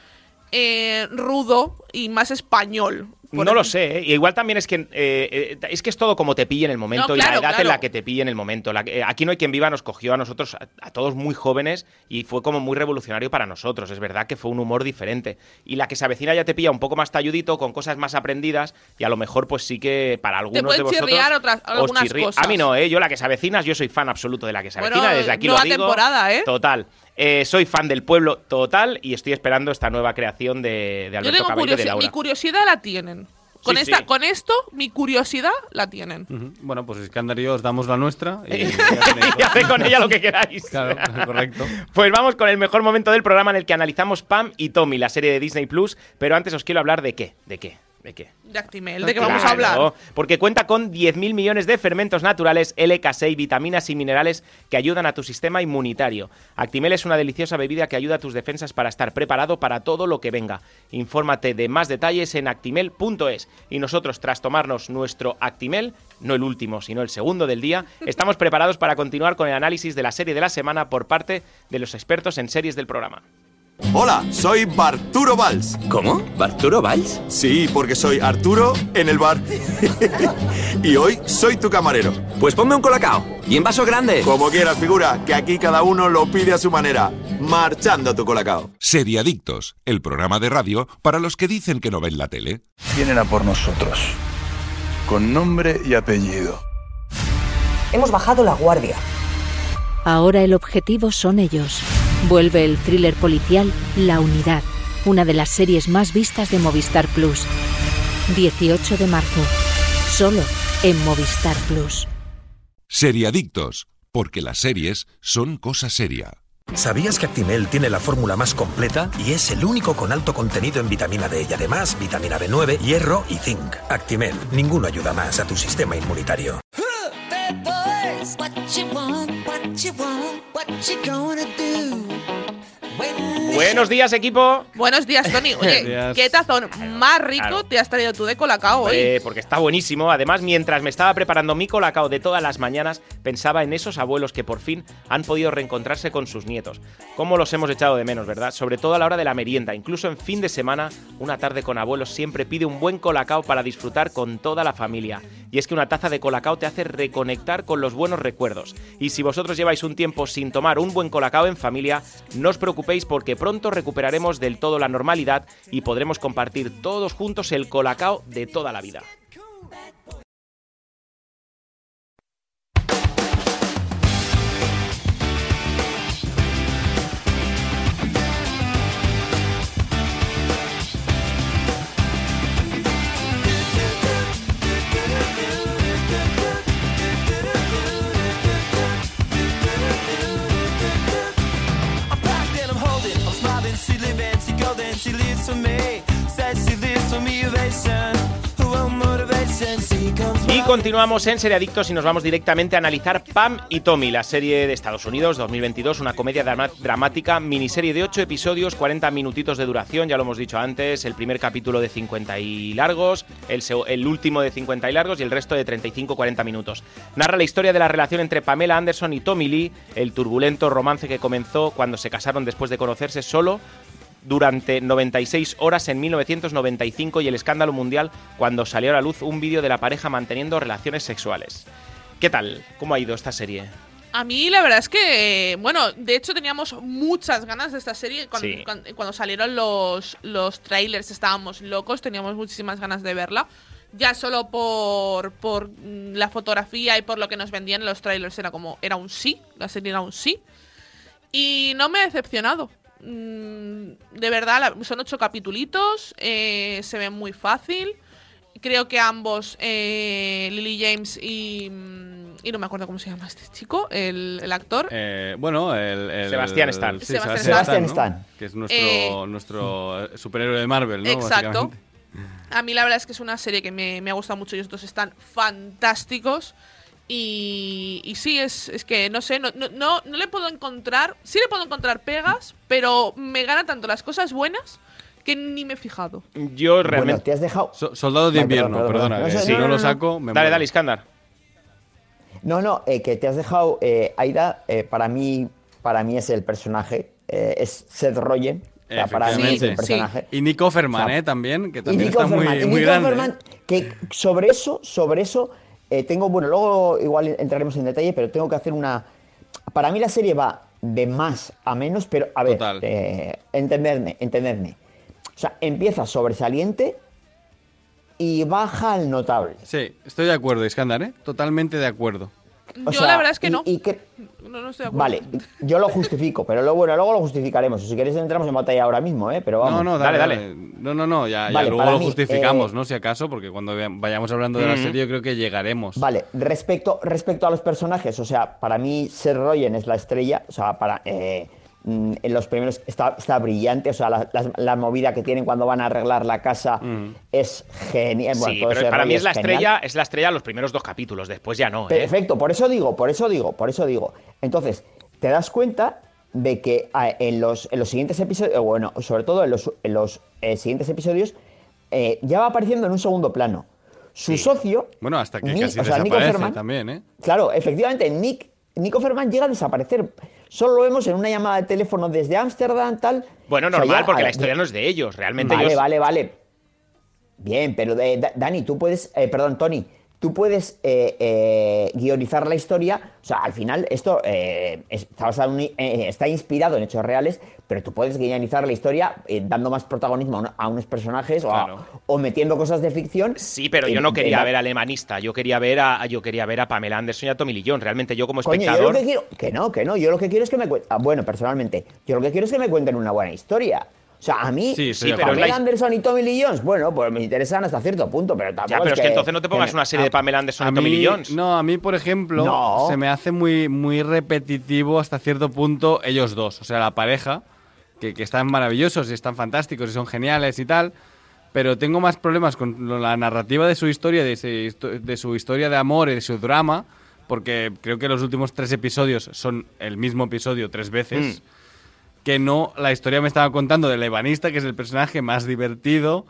eh, rudo y más español. Por
No lo sé, ¿eh? Y igual también es que eh, eh, es que es todo como te pille en el momento
No,
y la
claro,
edad en la que te pille en el momento. La- eh, aquí no hay quien viva nos cogió a nosotros, a, a todos muy jóvenes, y fue como muy revolucionario para nosotros. Es verdad que fue un humor diferente. Y la que se avecina ya te pilla un poco más talludito, con cosas más aprendidas, y a lo mejor, pues sí que para algunos
pueden
de vosotros.
chirriar otras- algunas cosas.
A mí no, ¿eh? Yo la que se avecina, yo soy fan absoluto de la que se
Bueno,
avecina. Desde aquí lo digo.
temporada, ¿eh?
Total. Eh, soy fan del pueblo total y estoy esperando esta nueva creación de, de
Yo
Alberto
tengo
Cabello y de Laura.
mi curiosidad la tienen. Con,
Sí,
esta,
sí.
con esto, mi curiosidad la tienen.
Bueno, pues Iskandar y yo os damos la nuestra. Y
y haced con ella lo que queráis.
Claro, correcto.
Pues vamos con el mejor momento del programa en el que analizamos Pam y Tommy, la serie de Disney Plus. Pero antes os quiero hablar de qué, de qué, de qué.
De Actimel, de que vamos a hablar.
Porque cuenta con 10.000 millones de fermentos naturales, LK6, vitaminas y minerales que ayudan a tu sistema inmunitario. Actimel es una deliciosa bebida que ayuda a tus defensas para estar preparado para todo lo que venga. Infórmate de más detalles en actimel.es. Y nosotros, tras tomarnos nuestro Actimel, no el último, sino el segundo del día, estamos preparados para continuar con el análisis de la serie de la semana por parte de los expertos en series del programa.
Hola, soy Barturo Valls.
¿Cómo? ¿Barturo Valls?
Sí, porque soy Arturo en el bar. y hoy soy tu camarero.
Pues ponme un colacao. Y en vaso grande.
Como quieras, figura, que aquí cada uno lo pide a su manera. Marchando tu colacao.
Seriadictos, el programa de radio para los que dicen que no ven la tele.
Vienen a por nosotros. Con nombre y apellido.
Hemos bajado la guardia.
Ahora el objetivo son ellos. Vuelve el thriller policial La Unidad, una de las series más vistas de Movistar Plus. 18 de marzo. Solo en Movistar Plus.
Seriadictos, porque las series son cosa seria.
¿Sabías que Actimel tiene la fórmula más completa y es el único con alto contenido en vitamina D y además vitamina B9, hierro y zinc? Actimel, ninguno ayuda más a tu sistema inmunitario.
Buenos días, equipo.
Buenos días, Tony. Oye,
Días.
¿qué tazón más rico
claro.
te has traído tú de Colacao hoy?
Hombre, porque está buenísimo. Además, mientras me estaba preparando mi colacao de todas las mañanas, pensaba en esos abuelos que por fin han podido reencontrarse con sus nietos. Cómo los hemos echado de menos, ¿verdad? Sobre todo a la hora de la merienda. Incluso en fin de semana, una tarde con abuelos siempre pide un buen colacao para disfrutar con toda la familia. Y es que una taza de colacao te hace reconectar con los buenos recuerdos. Y si vosotros lleváis un tiempo sin tomar un buen colacao en familia, no os preocupéis porque pronto recuperaremos del todo la normalidad y podremos compartir todos juntos el colacao de toda la vida.
Living, she golden, she lives for me. Says she lives for me, ovation. Motivation, she comes
Y continuamos en Seriadictos y nos vamos directamente a analizar Pam y Tommy, la serie de Estados Unidos 2022, una comedia dramática, miniserie de 8 episodios, 40 minutitos de duración, ya lo hemos dicho antes, el primer capítulo de 50 y largos, el, el último de 50 y largos y el resto de 35-40 minutos. Narra la historia de la relación entre Pamela Anderson y Tommy Lee, el turbulento romance que comenzó cuando se casaron después de conocerse solo durante 96 horas en 1995 y el escándalo mundial cuando salió a la luz un vídeo de la pareja manteniendo relaciones sexuales. ¿Qué tal? ¿Cómo ha ido esta serie?
A mí la verdad es que, bueno, de hecho teníamos muchas ganas de esta serie. Cuando,
Sí.
cuan- cuando salieron los, los trailers estábamos locos, teníamos muchísimas ganas de verla. Ya solo por, por mm, la fotografía y por lo que nos vendían en los trailers era como, era un sí, la serie era un sí. Y no me ha decepcionado. Mm, de verdad, son ocho capitulitos, eh, se ve muy fácil. Creo que ambos, eh, Lily James y, mm, y no me acuerdo cómo se llama este chico, el, el actor.
Eh, bueno, el, el-
Sebastián Stan.
sí,
Sebastián
Stan.
¿no?
Stan.
Que es nuestro,
Eh,
nuestro superhéroe de Marvel, ¿no?
Exacto. A mí la verdad es que es una serie que me, me ha gustado mucho. Ellos dos están fantásticos. Y, y sí, es, es que no sé, no, no, no, no le puedo encontrar. Sí le puedo encontrar pegas, pero me gana tanto las cosas buenas que ni me he fijado.
Yo
Bueno,
realmente.
te has dejado.
So- soldado de
Vale,
invierno,
perdón,
perdona.
No sé,
si
no,
no,
no,
lo saco, me
dale,
muero.
dale, Iskandar.
No, no, eh, que te has dejado. eh, Aida, eh, para mí, para mí es el personaje. eh, es Seth Rogen. O sea, para mí es el personaje.
Y Nico
O sea,
¿eh? También, que
Y
también
Nico
está muy,
Offerman, y
muy grande.
Que sobre eso, sobre eso, eh, tengo, bueno, luego igual entraremos en detalle, pero tengo que hacer una. Para mí la serie va de más a menos, pero a ver, eh, entendedme, entendedme. O sea, empieza sobresaliente y baja al notable.
Sí, estoy de acuerdo, Iskandar, ¿eh? Totalmente de acuerdo.
O
Yo
sea,
la verdad es que
y-
no.
y que-
No, no estoy de acuerdo.
Vale, yo lo justifico, pero luego, bueno, luego lo justificaremos. Si queréis entramos en batalla ahora mismo, ¿eh? Pero vamos.
No, no, dale,
Dale,
dale. No, no, no, ya, luego lo
mí,
justificamos,
eh,
¿no? Si acaso, porque cuando vayamos hablando de la serie yo creo que llegaremos.
Vale, respecto, respecto a los personajes, o sea, para mí Seth Rogen es la estrella, o sea, para eh, mm, en los primeros está, está brillante, o sea, la, la- la movida que tienen cuando van a arreglar la casa es genial. Bueno,
sí,
todo
pero
ese
para mí es la
genial.
estrella, es la estrella los primeros dos capítulos, después ya no, ¿eh?
Perfecto, por eso digo, por eso digo, por eso digo. Entonces, te das cuenta de que ah, en los, en los siguientes episodios, bueno, sobre todo en los, en los eh, siguientes episodios, eh, ya va apareciendo en un segundo plano. Su socio.
Bueno, hasta que casi
o sea,
desaparece
Offerman,
también, ¿eh?
Claro, efectivamente, Nick, Nico Ferman llega a desaparecer. Solo lo vemos en una llamada de teléfono desde Ámsterdam, tal.
Bueno,
O sea,
normal,
ya,
porque la historia no es de ellos. Realmente
Vale,
ellos.
vale, vale. Bien, pero eh, Da- Dani, tú puedes, eh, perdón, Tony, tú puedes eh, eh, guionizar la historia. O sea, al final esto eh, es- está, un- inspirado en hechos reales, pero tú puedes guionizar la historia dando más protagonismo a, un- a unos personajes o, a-
Claro.
o metiendo cosas de ficción.
Sí, pero yo no quería ver al emanista. Yo quería ver a, yo quería ver a Pamela Anderson y a Tommy Lee Jones. Realmente yo como
Coño, yo
espectador.
lo que quiero. Que no, que no. Yo lo que quiero es que me cuenten. bueno, personalmente, yo lo que quiero es que me cuenten una buena historia. O sea, a mí,
Sí,
pero
Pamela
la-
Anderson y Tommy Lee Jones, bueno, pues me interesan hasta cierto punto, pero tampoco
Ya, pero es que entonces no te pongas una serie de Pamela Anderson
A
y Tommy Lee Jones.
no, a mí, por ejemplo,
No.
se me hace muy, muy repetitivo hasta cierto punto ellos dos. O sea, la pareja, que, que están maravillosos y están fantásticos y son geniales y tal. Pero tengo más problemas con la narrativa de su historia, de, ese histo- de su historia de amor y de su drama. Porque creo que los últimos tres episodios son el mismo episodio tres veces.
Mm.
Que no, la historia me estaba contando del ebanista, que es el personaje más divertido.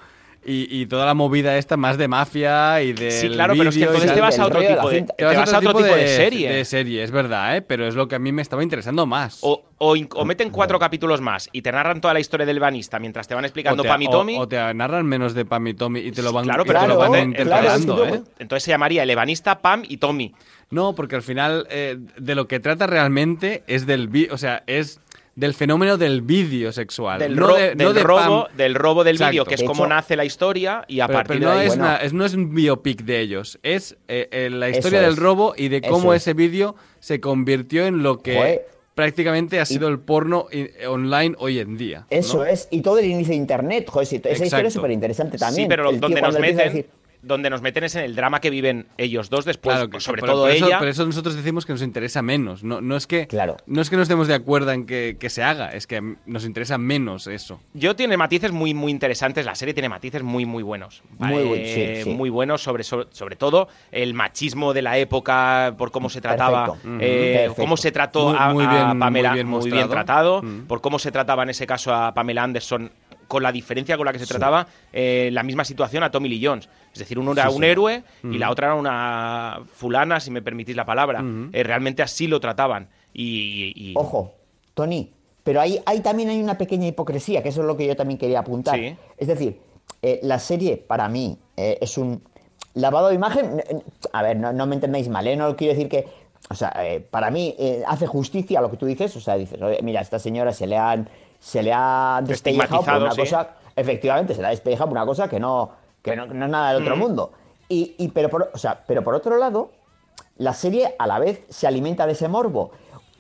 Y, y toda la movida esta más de mafia y de.
Sí, claro, pero es que entonces te vas a otro tipo de,
cinta.
te vas a otro tipo de serie.
De serie, es verdad, ¿eh? Pero es lo que a mí me estaba interesando más.
O, o, meten cuatro capítulos más y te narran toda la historia del banista mientras te van explicando
te,
Pam y
o-
Tommy.
o te narran menos de Pam y Tommy y te lo van,
claro, pero
te lo van interpretando,
claro,
¿eh?
Entonces se llamaría El Ebanista, Pam y Tommy.
No, porque al final eh, de lo que trata realmente es del o sea, es del fenómeno del vídeo sexual.
Del,
no
del
de
robo,
Pam.
del robo del vídeo, que es
De
como
hecho-
nace la historia y a
Pero,
partir
pero no,
de ahí.
es
bueno.
una- es, no es un biopic de ellos, es eh, eh, la
Eso
historia del
es.
robo y de cómo
es.
ese vídeo se convirtió en lo que
Joder.
prácticamente ha sido el porno online hoy en día.
Eso
¿no?
es, y todo el inicio de internet, joder, sí, esa historia es súper interesante también.
Sí, pero
El tío
donde nos meten, donde nos meten es en el drama que viven ellos dos después,
Claro, que
sobre
por-
todo
por eso,
ella.
Por eso nosotros decimos que nos interesa menos. No, no, es que,
Claro.
no es que no estemos de acuerdo en que, que se haga, es que nos interesa menos eso.
Yo tiene matices muy, muy interesantes. La serie tiene matices muy, muy buenos.
Muy buen-
Eh,
sí, sí.
muy buenos, sobre, sobre, sobre todo el machismo de la época, por cómo se trataba,
Perfecto.
eh, cómo se trató
Muy-
a,
muy
a
bien-
Pamela,
muy bien
muy bien
mostrado.
tratado,
Mm.
por cómo se trataba en ese caso a Pamela Anderson, con la diferencia con la que se trataba eh, la misma situación a Tommy Lee Jones. Es decir, uno era
Sí,
un
sí.
héroe
Mm.
y la otra era una fulana, si me permitís la palabra. Eh, realmente así lo trataban. Y, y-
Ojo, Tony, pero ahí, ahí también hay una pequeña hipocresía, que eso es lo que yo también quería apuntar.
Sí.
Es decir, eh, la serie para mí eh, es un lavado de imagen. A ver, no, no me entendáis mal, ¿eh? no quiero decir que. O sea, eh, para mí eh, hace justicia a lo que tú dices. O sea, dices, "Oye, mira, a esta señora se le han, se le ha despellejado por una
sí.
cosa. Efectivamente, se le ha despellejado por una cosa que no, que no, que no es nada del otro
Mm.
mundo. Y, y- pero, por, o sea, pero por otro lado, la serie a la vez se alimenta de ese morbo.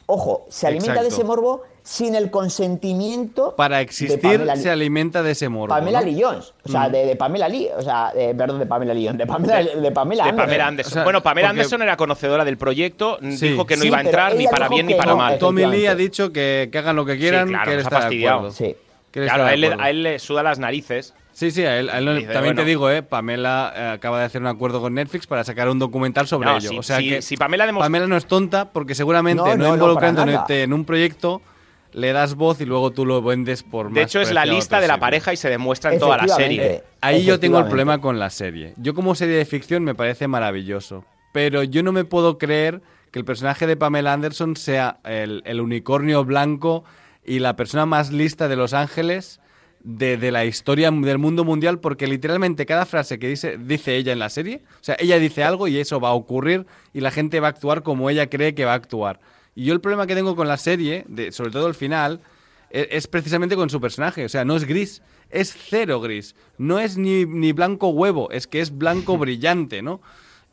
Ojo, se alimenta de ese morbo sin el consentimiento
Para existir se alimenta de ese morbo.
Pamela
¿no?
Lee Jones, o sea,
Mm.
de, de Pamela Lee, o sea, de- perdón, de Pamela Lee Jones, de Pamela, de, Pamela
de
Anderson.
Pamela Anderson.
O sea,
bueno, Pamela
porque-
Anderson era conocedora del proyecto,
Sí.
dijo que no
Sí,
iba a entrar ni para bien ni para
no,
mal.
Tommy Lee ha dicho que, que hagan lo que quieran,
claro,
que él está de
fastidiado.
acuerdo.
Sí.
Claro, a él, a él le suda las narices.
Sí, sí, a él, a él
Dice,
también te digo, eh, Pamela eh, acaba de hacer un acuerdo con Netflix para sacar un documental sobre
No,
ello.
si-
o sea
si-
que
si Pamela
no es tonta porque seguramente
No,
no, involucrándote
nada.
en un proyecto le das voz y luego tú lo vendes por más
De hecho, es la lista de la
serie.
pareja y se demuestra en toda la serie.
Ahí yo tengo el problema con la serie. Yo como serie de ficción me parece maravilloso, pero yo no me puedo creer que el personaje de Pamela Anderson sea el, el unicornio blanco y la persona más lista de Los Ángeles de, de la historia del mundo mundial, porque literalmente cada frase que dice, dice ella en la serie, o sea, ella dice algo y eso va a ocurrir y la gente va a actuar como ella cree que va a actuar. Y yo el problema que tengo con la serie, de, sobre todo el final, e- es precisamente con su personaje. O sea, no es gris, es cero gris. No es ni, ni blanco huevo, es que es blanco brillante, ¿no?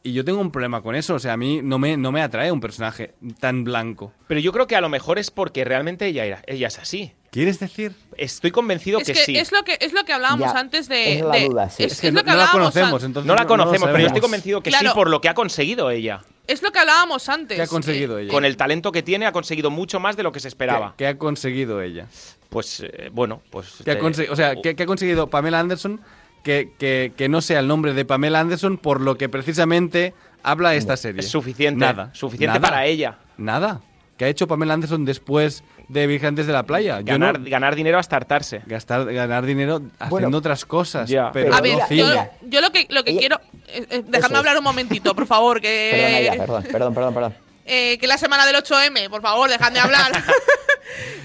Y yo tengo un problema con eso. O sea, a mí no me, no me atrae un personaje tan blanco.
Pero yo creo que a lo mejor es porque realmente ella, era, ella es así.
¿Quieres decir?
Estoy convencido
Es
que,
que
sí.
es lo que es lo que hablábamos
Ya,
antes de,
es la
de-
duda, sí.
es,
Es que
es
no,
lo que
no la conocemos, entonces
no la conocemos, pero yo estoy convencido que sí por lo que ha conseguido ella.
es lo que hablábamos antes.
¿Qué ha conseguido
Eh,
ella?
Con el talento que tiene ha conseguido mucho más de lo que se esperaba.
¿Qué, qué ha conseguido ella?
Pues eh, bueno, pues...
¿Qué ha,
eh,
conse- o sea, ¿qué, qué ha conseguido Pamela Anderson que, que- que no sea el nombre de Pamela Anderson por lo que precisamente habla esta serie?
es suficiente.
Nada.
Suficiente
Nada.
para ella.
Nada. ¿Qué ha hecho Pamela Anderson después de Vigilantes de la Playa? No-
Ganar, ganar dinero hasta hartarse.
gastar, ganar dinero haciendo
Bueno,
otras cosas. pero
A ver,
no
yo,
ella-
yo lo que lo que
ella-
quiero eh, eh, dejadme hablar un momentito, por favor,
Perdona ya,
que
perdón, perdón, perdón, perdón.
eh, que la semana del 8M, por favor, dejadme hablar.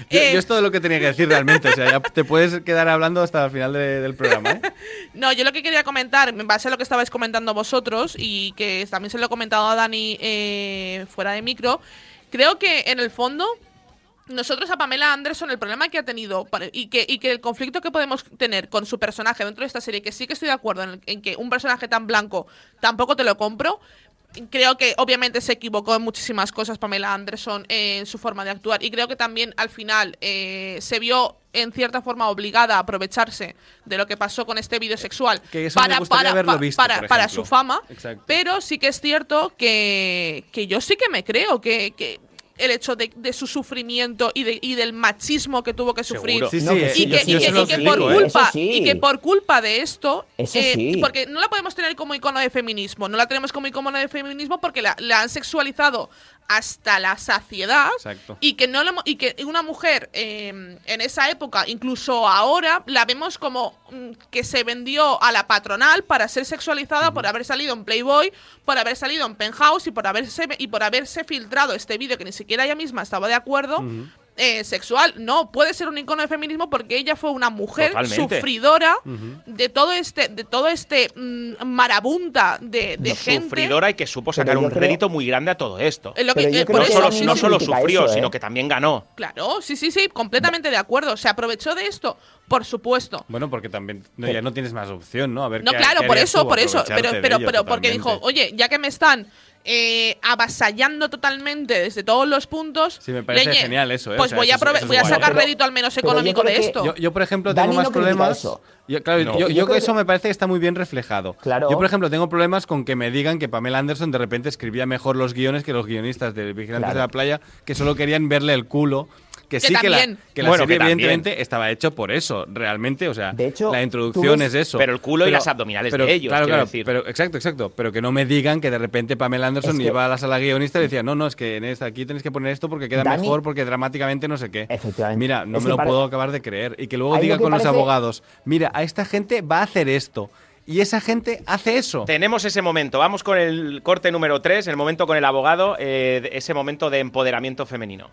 Yo,
Eh,
yo es todo lo que tenía que decir realmente. O sea, ya te puedes quedar hablando hasta el final de- del programa. ¿eh?
No, yo lo que quería comentar, en base a lo que estabais comentando vosotros y que también se lo he comentado a Dani eh, fuera de micro, creo que en el fondo nosotros a Pamela Anderson el problema que ha tenido y que, y que el conflicto que podemos tener con su personaje dentro de esta serie, que sí que estoy de acuerdo en, en que un personaje tan blanco tampoco te lo compro. Creo que obviamente se equivocó en muchísimas cosas Pamela Anderson en su forma de actuar y creo que también al final eh, se vio en cierta forma obligada a aprovecharse de lo que pasó con este vídeo sexual
Que
para, para, pa-
visto,
para, para su fama,
Exacto.
pero sí que es cierto que, que yo sí que me creo que, que el hecho de, de su sufrimiento y, de, y del machismo que tuvo que sufrir.
Sí, sí,
y
sí,
que, y y por
¿eh?
culpa y que por culpa de esto eh, porque no la podemos tener como icono de feminismo no la tenemos como icono de feminismo porque la, la han sexualizado hasta la saciedad
Exacto.
y que no la y que una mujer eh, en esa época incluso ahora la vemos como mm, que se vendió a la patronal para ser sexualizada por haber salido en Playboy por haber salido en Penthouse y por haberse y por haberse filtrado este vídeo que ni siquiera ella misma estaba de acuerdo eh, sexual no puede ser un icono de feminismo porque ella fue una mujer
Totalmente.
sufridora de todo este de todo este mm, marabunta de, de gente
Sufridora y que supo sacar un
creo-
rédito muy grande a todo esto.
Lo que- eh, por
No
eso-
solo, no sufrió,
eso, ¿eh?
sino que también ganó.
Claro, sí, sí, sí, completamente de acuerdo. Se aprovechó de esto, por supuesto.
Bueno, porque también no, ya no tienes más opción, ¿no? A ver
No,
qué-
claro,
qué
por eso, por eso. Pero, pero, pero porque dijo, oye, ya que me están eh, avasallando totalmente desde todos los puntos.
Sí, me parece
leñe,
genial eso, ¿eh?
Pues
O sea,
voy, a
eso es-
prove-
eso es
voy a
guay.
sacar
Pero-
rédito al menos económico de
que-
esto.
Yo, yo, por ejemplo,
Dani
tengo más
no
problemas.
eso.
Yo, claro,
No.
yo,
Yo
yo
creo
eso
que-
me parece que está muy bien reflejado.
Claro.
Yo, por ejemplo, tengo problemas con que me digan que Pamela Anderson de repente escribía mejor los guiones que los guionistas de Vigilantes
Claro.
de la Playa, que solo querían verle el culo. Que,
Que
sí que la, que la
Bueno,
serie,
que
evidentemente, estaba hecho por eso, realmente. O sea,
De hecho,
la introducción
ves-
es eso.
Pero el culo y las abdominales
pero,
de ellos,
Claro,
quiero
claro.
decir.
Pero, exacto, exacto. Pero que no me digan que de repente Pamela Anderson
Es que-
iba a la sala guionista y decía, no, no, es que en esta, aquí tenéis que poner esto porque queda
Dani-
mejor, porque dramáticamente no sé qué.
Efectivamente.
Mira, no
Es
me lo puedo acabar de creer. Y que luego diga
que
con los
parece-
abogados, mira, a esta gente va a hacer esto. Y esa gente hace eso.
Tenemos ese momento. Vamos con el corte número 3, el momento con el abogado, eh, ese momento de empoderamiento femenino.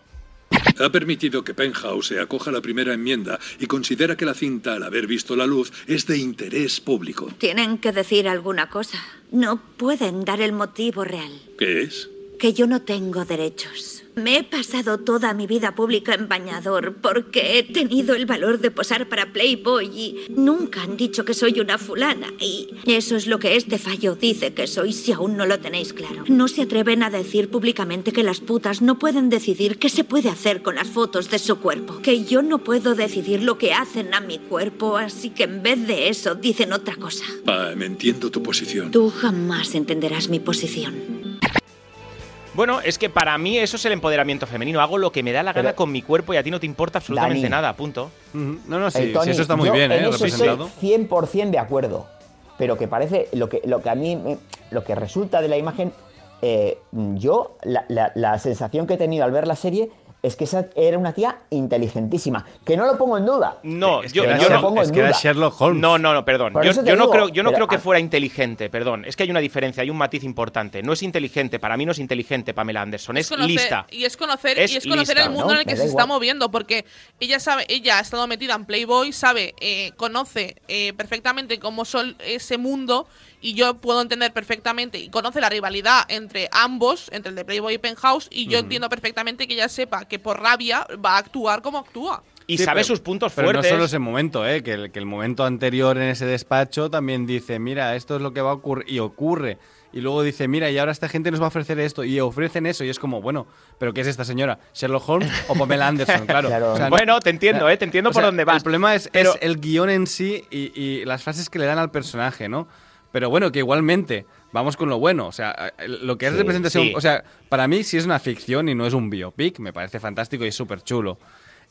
Ha permitido que Penthouse se acoja a la primera enmienda y considera que la cinta, al haber visto la luz, es de interés público.
Tienen que decir alguna cosa. No pueden dar el motivo real.
¿Qué es?
que yo no tengo derechos. Me he pasado toda mi vida pública en bañador porque he tenido el valor de posar para Playboy y nunca han dicho que soy una fulana. Y eso es lo que este fallo dice que soy si aún no lo tenéis claro. No se atreven a decir públicamente que las putas no pueden decidir qué se puede hacer con las fotos de su cuerpo. Que yo no puedo decidir lo que hacen a mi cuerpo, así que en vez de eso dicen otra cosa.
Ah, me entiendo tu posición.
Tú jamás entenderás mi posición.
Bueno, es que para mí eso es el empoderamiento femenino. Hago lo que me da la gana
Pero-
con mi cuerpo y a ti no te importa absolutamente
Dani.
nada, punto.
No, no,
Eh, Tony, yo en eso
representado.
Estoy 100% de acuerdo. Pero que parece, lo que, lo que a mí, me- lo que resulta de la imagen, eh, yo, la, la- la sensación que he tenido al ver la serie es que esa era una tía inteligentísima. Que no lo pongo en duda.
No,
Es
yo,
que era
yo
Sher-
no.
es que era
Sherlock Holmes.
No, no, no, perdón.
Por
Yo, no creo, yo no
pero
creo que
a-
fuera inteligente, perdón. Es que hay una diferencia, hay un matiz importante. No es inteligente, para mí no es inteligente Pamela Anderson, es,
conocer-
lista.
Y es conocer,
Es
y es conocer
lista,
el mundo
¿no?
en el que se está moviendo, porque ella sabe, ella ha estado metida en Playboy, sabe, eh, conoce eh, perfectamente cómo son ese mundo, y yo puedo entender perfectamente, y conoce la rivalidad entre ambos, entre el de Playboy y Penthouse, y yo entiendo perfectamente que ella sepa que por rabia va a actuar como actúa.
Y
Sí,
sabe
pero-
sus puntos
pero
fuertes.
no solo ese momento, ¿eh? que, el, que el momento anterior en ese despacho también dice, mira, esto es lo que va a ocurrir, y ocurre. Y luego dice, mira, y ahora esta gente nos va a ofrecer esto, y ofrecen eso, y es como, bueno, ¿pero qué es esta señora? ¿Sherlock Holmes o Pamela Anderson? Claro. O sea, no-
Bueno, te entiendo, ¿eh? Te entiendo por
sea,
dónde vas.
El problema es,
Pero-
es el guion en sí y, y las frases que le dan al personaje, ¿no? Pero bueno, que igualmente, vamos con lo bueno. O sea, lo que es
Sí,
representación.
sí.
O sea, para mí, si es una ficción y no es un biopic, me parece fantástico y súper chulo.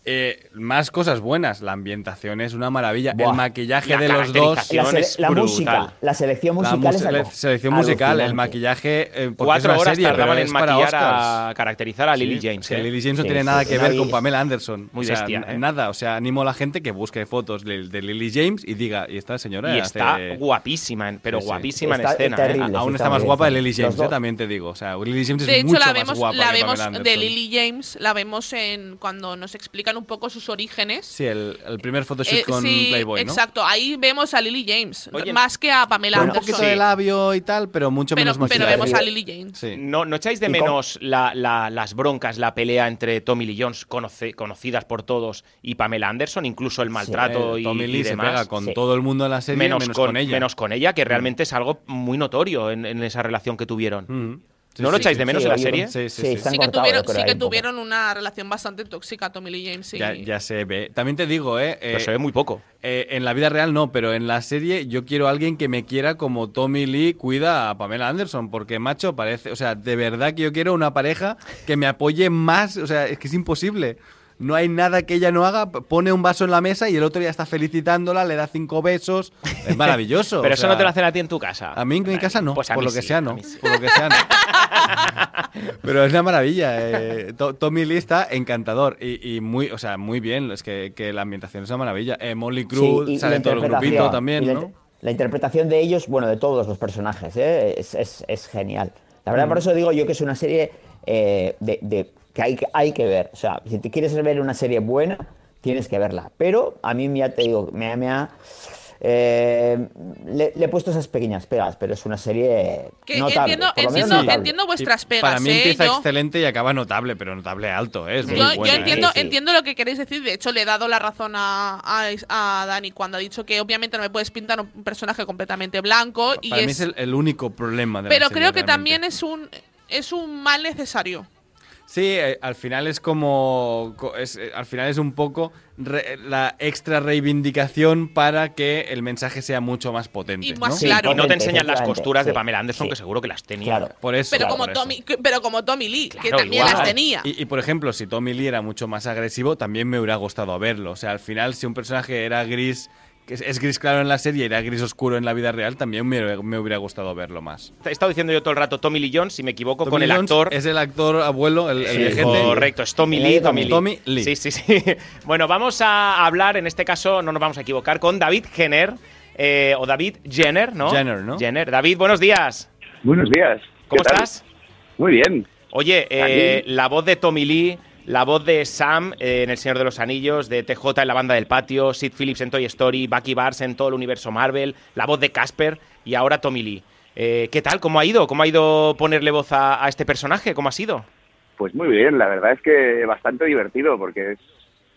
Eh, más cosas buenas. La ambientación es una maravilla.
Buah.
el maquillaje
La
de los dos.
La, sele- la música, la selección
La
musical es
mus- la
algo
selección musical, el
alucinante.
maquillaje. eh,
Cuatro
es una
horas
serie,
tardaban en
es para
maquillar a caracterizar a Lily
Sí,
James. ¿eh?
Lily James no
Sí,
tiene
sí,
nada
sí,
que ver con Pamela Anderson.
Muy
O sea,
bestia, ¿eh?
Nada, o sea, animo a la gente que busque fotos de, de Lily James y diga, y esta señora
Y
hace-
está guapísima, en- pero guapísima en
Está
escena. ¿eh?
terrible.
Aún está
está
más guapa de. Lily James, también te digo. O sea, Lily James
De
es
hecho,
mucho
la
más
vemos,
guapa
la
que
vemos
Pamela
de. Lily James, la vemos en cuando nos explican un poco sus orígenes.
Sí, el, el primer photoshoot
Eh,
con
sí,
Playboy, ¿no?
exacto. Ahí vemos a Lily James,
Oye,
más que a Pamela
Con un
Anderson.
poquito de labio y tal, pero mucho
pero,
menos
pero vemos a Lily James.
Sí.
No, ¿No echáis de
¿Y
menos la- la- las broncas, la pelea entre Tommy Lee Jones, conoce- conocidas por todos, y Pamela Anderson, incluso el maltrato
Eh,
y,
Tommy
y
Lee se
demás?
pega con
Sí.
todo el mundo en la serie,
menos,
menos,
con,
con, ella.
menos con ella, que realmente es algo muy notorio en, en esa relación que tuvieron.
Ujú. Sí,
¿No lo echáis de menos
Sí,
en la serie?
Sí, sí,
Sí,
sí.
están
Sí que, tuvieron, sí que tuvieron una relación bastante tóxica Tommy Lee James. y-
Ya, ya se ve. También te digo, ¿eh?
Pero
eh,
se ve muy poco.
eh, en la vida real no, pero en la serie yo quiero a alguien que me quiera como Tommy Lee cuida a Pamela Anderson, porque macho parece, o sea, de verdad que yo quiero una pareja que me apoye más, o sea, es que es imposible. No hay nada que ella no haga, pone un vaso en la mesa y el otro ya está felicitándola, le da cinco besos, es maravilloso.
Pero
o
eso
sea,
no te lo hacen a ti en tu casa.
A mí en mi casa no,
Pues a
por
mí
lo que
sí,
sea
a
no,
mí sí.
por lo que sea no. Pero es una maravilla. eh, To- Tommy Lee está encantador y, y muy, o sea, muy bien. Es que, que la ambientación es una maravilla. Eh, Molly Crew
Sí,
sale todo el grupito
interpretación,
también,
la,
¿no?
la interpretación de ellos, bueno, de todos los personajes, ¿eh? es, es- es genial. La verdad,
Mm.
por eso digo yo que es una serie eh, de, de- que hay, que hay que ver. O sea, si te quieres ver una serie buena, tienes que verla. Pero a mí ya te digo, me, me ha... eh, le, le he puesto esas pequeñas pegas, pero es una serie
Que
notable.
entiendo,
por lo menos
entiendo,
notable.
entiendo vuestras pegas,
Para mí
¿eh?
empieza
Yo-
excelente y acaba notable, pero notable alto, ¿eh? Es muy
Yo,
buena,
yo
¿eh?
entiendo,
Sí, sí.
entiendo lo que queréis decir. De hecho, le he dado la razón a, a, a Dani cuando ha dicho que obviamente no me puedes pintar un personaje completamente blanco. y
Para mí
es-
es el, el único problema de la
pero
serie,
creo que
realmente.
también es un es un mal necesario.
Sí, eh, al final es como. co- es, eh, al final es un poco re- la extra reivindicación para que el mensaje sea mucho más potente.
Y más
¿no?
Sí,
claro.
Y no te enseñan las costuras de Pamela Anderson,
sí.
que seguro que las tenía.
Claro.
Por eso.
Pero
claro,
como
por eso.
Tommy, pero como Tommy Lee, que también
igual.
las tenía.
Y, y, por ejemplo, si Tommy Lee era mucho más agresivo, también me hubiera gustado verlo. O sea, al final, si un personaje era gris, que es, gris claro en la serie y era gris oscuro en la vida real, también me, me hubiera gustado verlo más.
He estado diciendo yo todo el rato Tommy Lee Jones, si me equivoco,
Tommy
con el
Jones
actor.
Es el actor abuelo, el, el
Sí, correcto, es Tommy Lee, Tommy Lee.
Tommy Lee.
Sí, sí, sí. Bueno, vamos a hablar, en este caso no nos vamos a equivocar, con David Jenner, eh, o David Jenner, ¿no?
Jenner, ¿no?
Jenner. David, buenos días.
Buenos días.
¿Cómo estás?
Muy bien.
Oye, eh, la voz de Tommy Lee, la voz de Sam en El Señor de los Anillos, de TJ en La Banda del Patio, Sid Phillips en Toy Story, Bucky Barnes en todo el universo Marvel, la voz de Casper y ahora Tommy Lee. Eh, ¿Qué tal? ¿Cómo ha ido? ¿Cómo ha ido ponerle voz a, a este personaje? ¿Cómo ha sido?
Pues muy bien, la verdad es que bastante divertido porque es,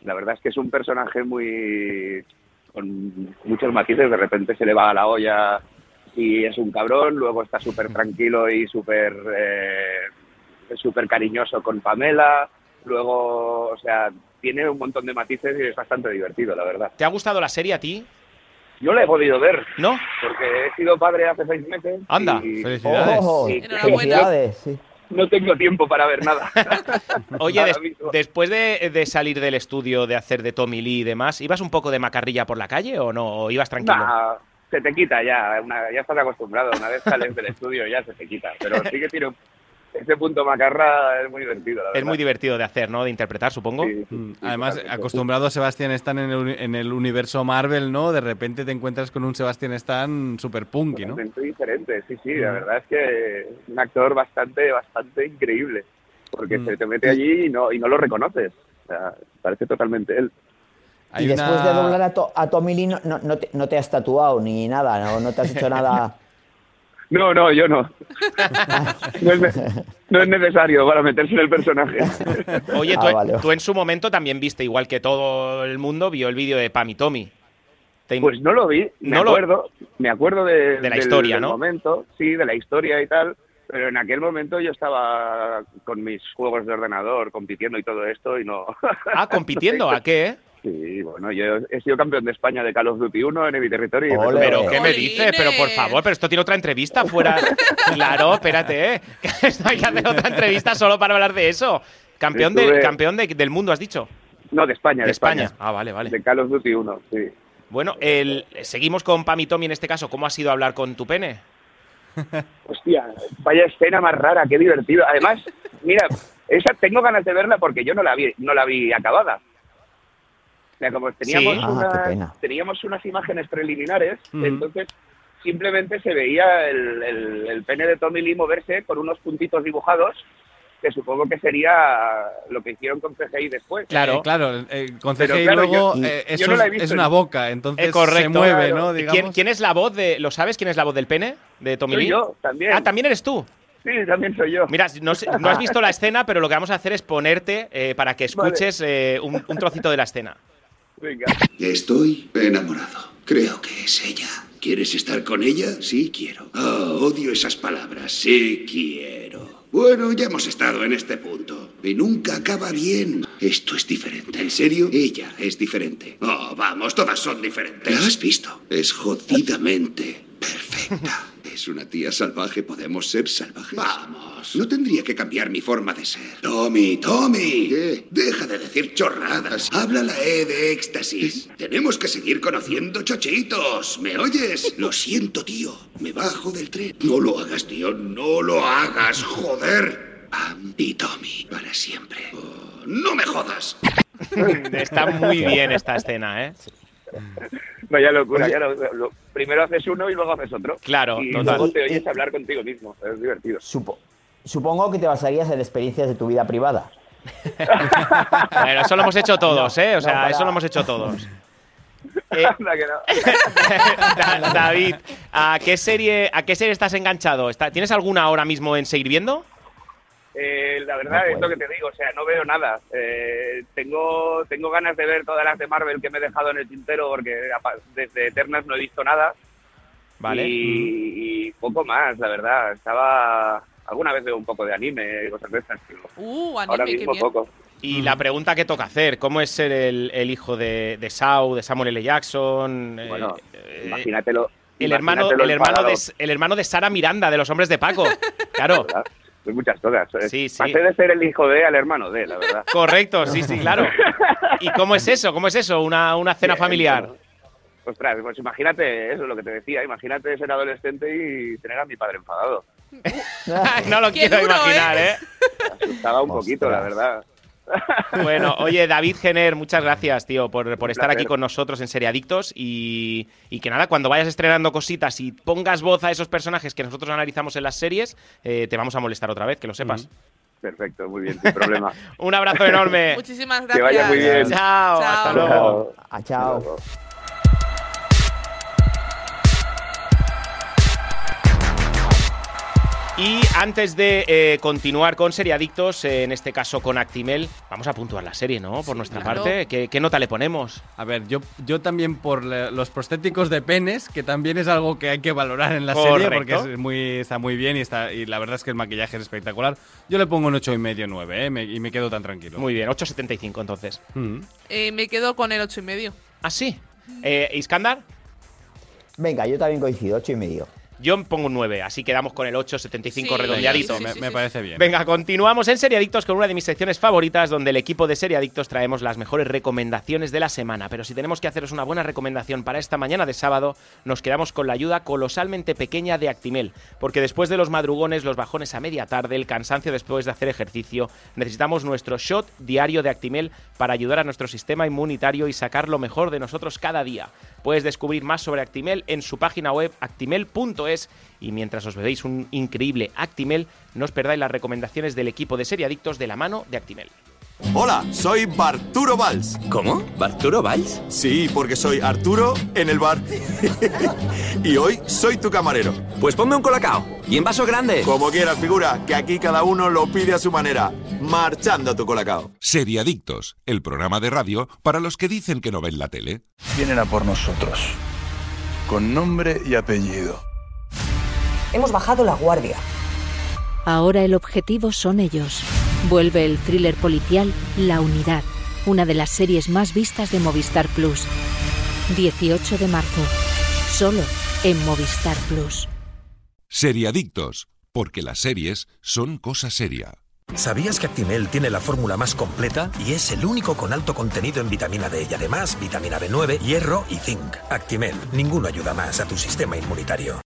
la verdad es que es un personaje muy con muchos matices, de repente se le va a la olla y es un cabrón, luego está súper tranquilo y súper eh, súper cariñoso con Pamela, luego, o sea, tiene un montón de matices y es bastante divertido, la verdad.
¿Te ha gustado la serie a ti?
Yo la he podido ver.
¿No?
Porque he sido padre hace seis meses.
Anda,
y-
felicidades.
Ojo,
y-
felicidades, sí.
No tengo tiempo para ver nada.
Oye, des- después de, de salir del estudio, de hacer de Tommy Lee y demás, ¿ibas un poco de macarrilla por la calle o no? ¿O ibas tranquilo?
Nah, se te quita ya, una- ya estás acostumbrado. Una vez sales del estudio ya se te quita. Pero sí que tiene ese punto macarra es muy divertido, la verdad.
Es muy divertido de hacer, ¿no? De interpretar, supongo.
Mm, Además, acostumbrado a Sebastián Stan en el, en el universo Marvel, ¿no? De repente te encuentras con un Sebastián Stan super punky, ¿no?
Totalmente diferente, sí, sí. La
Mm.
verdad es que es un actor bastante, bastante increíble. Porque
Mm.
se te mete allí y no, y no lo reconoces. O sea, parece totalmente él.
Y después de doblar a, to- a Tommy Lee no, no- no te, no te has tatuado ni nada, no, no te has hecho nada.
No, no, yo no. No es, ne- no es necesario para meterse en el personaje.
Oye,
Ah,
tú,
vale.
tú en su momento también viste, igual que todo el mundo, vio el vídeo de Pam y Tommy. Te-
Pues no lo vi, me
No lo-
acuerdo, me acuerdo de,
De la
del-
historia,
del
¿no?
momento, sí, de la historia y tal, pero en aquel momento yo estaba con mis juegos de ordenador compitiendo y todo esto y no.
Ah, compitiendo, ¿a qué?
Sí, bueno, yo he sido campeón de España de Call of Duty 1 en mi territorio. y me
Ole.
¿Pero qué me dices? Pero por favor, pero esto tiene otra entrevista fuera. claro, espérate, ¿eh? Esto hay que hacer otra entrevista solo para hablar de eso. Campeón, de,
Estuve-
campeón de- del mundo, has dicho.
No, de España, de,
De España. Ah, vale, vale.
De Call of Duty 1, sí.
Bueno, el, seguimos con Pam y Tommy en este caso. ¿Cómo ha sido hablar con tu pene?
Hostia, vaya escena más rara, qué divertido. Además, mira, esa tengo ganas de verla porque yo no la vi, no la vi acabada. O sea, como teníamos,
Sí.
Ah,
unas, teníamos unas imágenes preliminares, entonces simplemente se veía el, el- el pene de Tommy Lee moverse con unos puntitos dibujados, que supongo que sería lo que hicieron con CGI después.
Claro.
Eh, claro, eh, con
Pero
CGI
claro,
luego
yo-
eh, eso
no
es- una boca, entonces
Eh, correcto.
se mueve,
Claro.
¿no?
¿Quién,
Digamos.
quién es la voz de. ¿Lo sabes quién es la voz del pene de Tommy
Soy
Lee?
yo, también.
Ah, también eres tú.
Sí, también soy yo.
Mira, no, sé- no has visto la escena, pero lo que vamos a hacer es ponerte eh, para que escuches eh, un, un trocito de la escena.
Venga.
Estoy enamorado. Creo que es ella. ¿Quieres estar con ella? Sí, quiero. Ah, odio esas palabras. Sí, quiero. Bueno, ya hemos estado en este punto. Y nunca acaba bien. Esto es diferente. ¿En serio? Ella es diferente. Oh, vamos, todas son diferentes. ¿La has visto? Es jodidamente perfecta. Es una tía salvaje. ¿Podemos ser salvajes? Vamos. No tendría que cambiar mi forma de ser. Tommy, Tommy. ¿Qué? Deja de decir chorradas. Habla la E de éxtasis. Tenemos que seguir conociendo chochitos. ¿Me oyes? Lo siento, tío. Me bajo del tren. No lo hagas, tío. No lo hagas. Joder. Pam y Tommy. Para siempre. Oh, no me jodas.
Está muy bien esta escena, ¿eh?
Vaya locura, ya lo- lo- primero haces uno y luego haces otro.
Claro,
y
total.
luego te oyes hablar contigo mismo, es divertido.
Supo- supongo que te basarías en experiencias de tu vida privada.
Bueno, eso lo hemos hecho todos,
No,
¿eh? O
no,
sea,
para-
eso lo hemos hecho todos. Eh,
Anda que no.
Da- David, ¿a qué serie, a qué serie estás enganchado? ¿Está- ¿Tienes alguna ahora mismo en seguir viendo?
Eh, la verdad es lo que te digo, o sea, no veo nada. Eh, tengo, tengo ganas de ver todas las de Marvel que me he dejado en el tintero porque desde Eternas no he visto nada.
Vale.
Y, y poco más, la verdad. Estaba. Alguna vez veo un poco de anime y cosas de estas, pero
Uh, anime,
ahora
qué
mismo
bien.
poco.
Y la pregunta que toca hacer, ¿cómo es ser el, el hijo de, de Sau, de Samuel L. Jackson? eh,
Bueno,
eh,
imagínatelo.
el hermano, el, hermano de, el hermano de Sara Miranda, de los hombres de Paco. Claro.
Pues muchas cosas. eh.
Sí, sí.
Pasé de ser el hijo de al hermano de, la verdad.
Correcto, sí, sí, claro. ¿Y cómo es eso? ¿Cómo es eso? Una, una cena familiar.
bueno. Ostras, pues imagínate eso, lo que te decía. Imagínate ser adolescente y tener a mi padre enfadado.
no lo
Qué
quiero
duro,
imaginar,
¿eh?
¿eh?
Asustaba un poquito, la verdad.
Bueno, oye, David Jenner, muchas gracias, tío, por, por estar aquí con nosotros en Seriadictos y, y que nada, cuando vayas estrenando cositas y pongas voz a esos personajes que nosotros analizamos en las series, eh, te vamos a molestar otra vez, que lo sepas.
Perfecto, muy bien, sin problema.
Un abrazo enorme.
Muchísimas gracias.
Que vaya muy bien.
Chao,
Chao.
hasta luego.
Chao.
Y antes de eh, continuar con Seriadictos, eh, en este caso con Actimel, vamos a puntuar la serie, ¿no? Por nuestra
claro.
parte. ¿Qué, qué nota le ponemos?
A ver, yo, yo también por los prostéticos de penes, que también es algo que hay que valorar en la serie, porque es muy, está muy bien y, está, y la verdad es que el maquillaje es espectacular. Yo le pongo un 8,5 y medio 9, ¿eh? Me- y me quedo tan tranquilo.
Muy bien, 8.75 entonces.
Mm.
Eh, me quedo con el ocho y medio.
¿Ah, sí? Eh, ¿Iskandar?
Venga, yo también coincido, ocho y medio.
Yo pongo un 9, así quedamos con el 8.75
Sí,
redondeadito.
sí,
me,
sí,
me
sí,
parece bien.
Venga, continuamos en Seriadictos con una de mis secciones favoritas, donde el equipo de Seriadictos traemos las mejores recomendaciones de la semana. Pero si tenemos que haceros una buena recomendación para esta mañana de sábado, nos quedamos con la ayuda colosalmente pequeña de Actimel. Porque después de los madrugones, los bajones a media tarde, el cansancio después de hacer ejercicio, necesitamos nuestro shot diario de Actimel para ayudar a nuestro sistema inmunitario y sacar lo mejor de nosotros cada día. Puedes descubrir más sobre Actimel en su página web actimel.es y mientras os bebéis un increíble Actimel, no os perdáis las recomendaciones del equipo de Seriadictos de la mano de Actimel.
Hola, soy Barturo Valls.
¿Cómo? ¿Barturo Valls?
Sí, porque soy Arturo en el bar. y hoy soy tu camarero.
Pues ponme un colacao. Y en vaso grande.
Como quieras, figura, que aquí cada uno lo pide a su manera. Marchando a tu colacao.
Seriadictos, el programa de radio para los que dicen que no ven la tele.
Vienen a por nosotros. Con nombre y apellido.
Hemos bajado la guardia.
Ahora el objetivo son ellos. Vuelve el thriller policial La Unidad, una de las series más vistas de Movistar Plus. 18 de marzo. Solo en Movistar Plus.
Seriadictos, porque las series son cosa seria.
¿Sabías que Actimel tiene la fórmula más completa y es el único con alto contenido en vitamina D y además vitamina B9, hierro y zinc? Actimel, ninguno ayuda más a tu sistema inmunitario.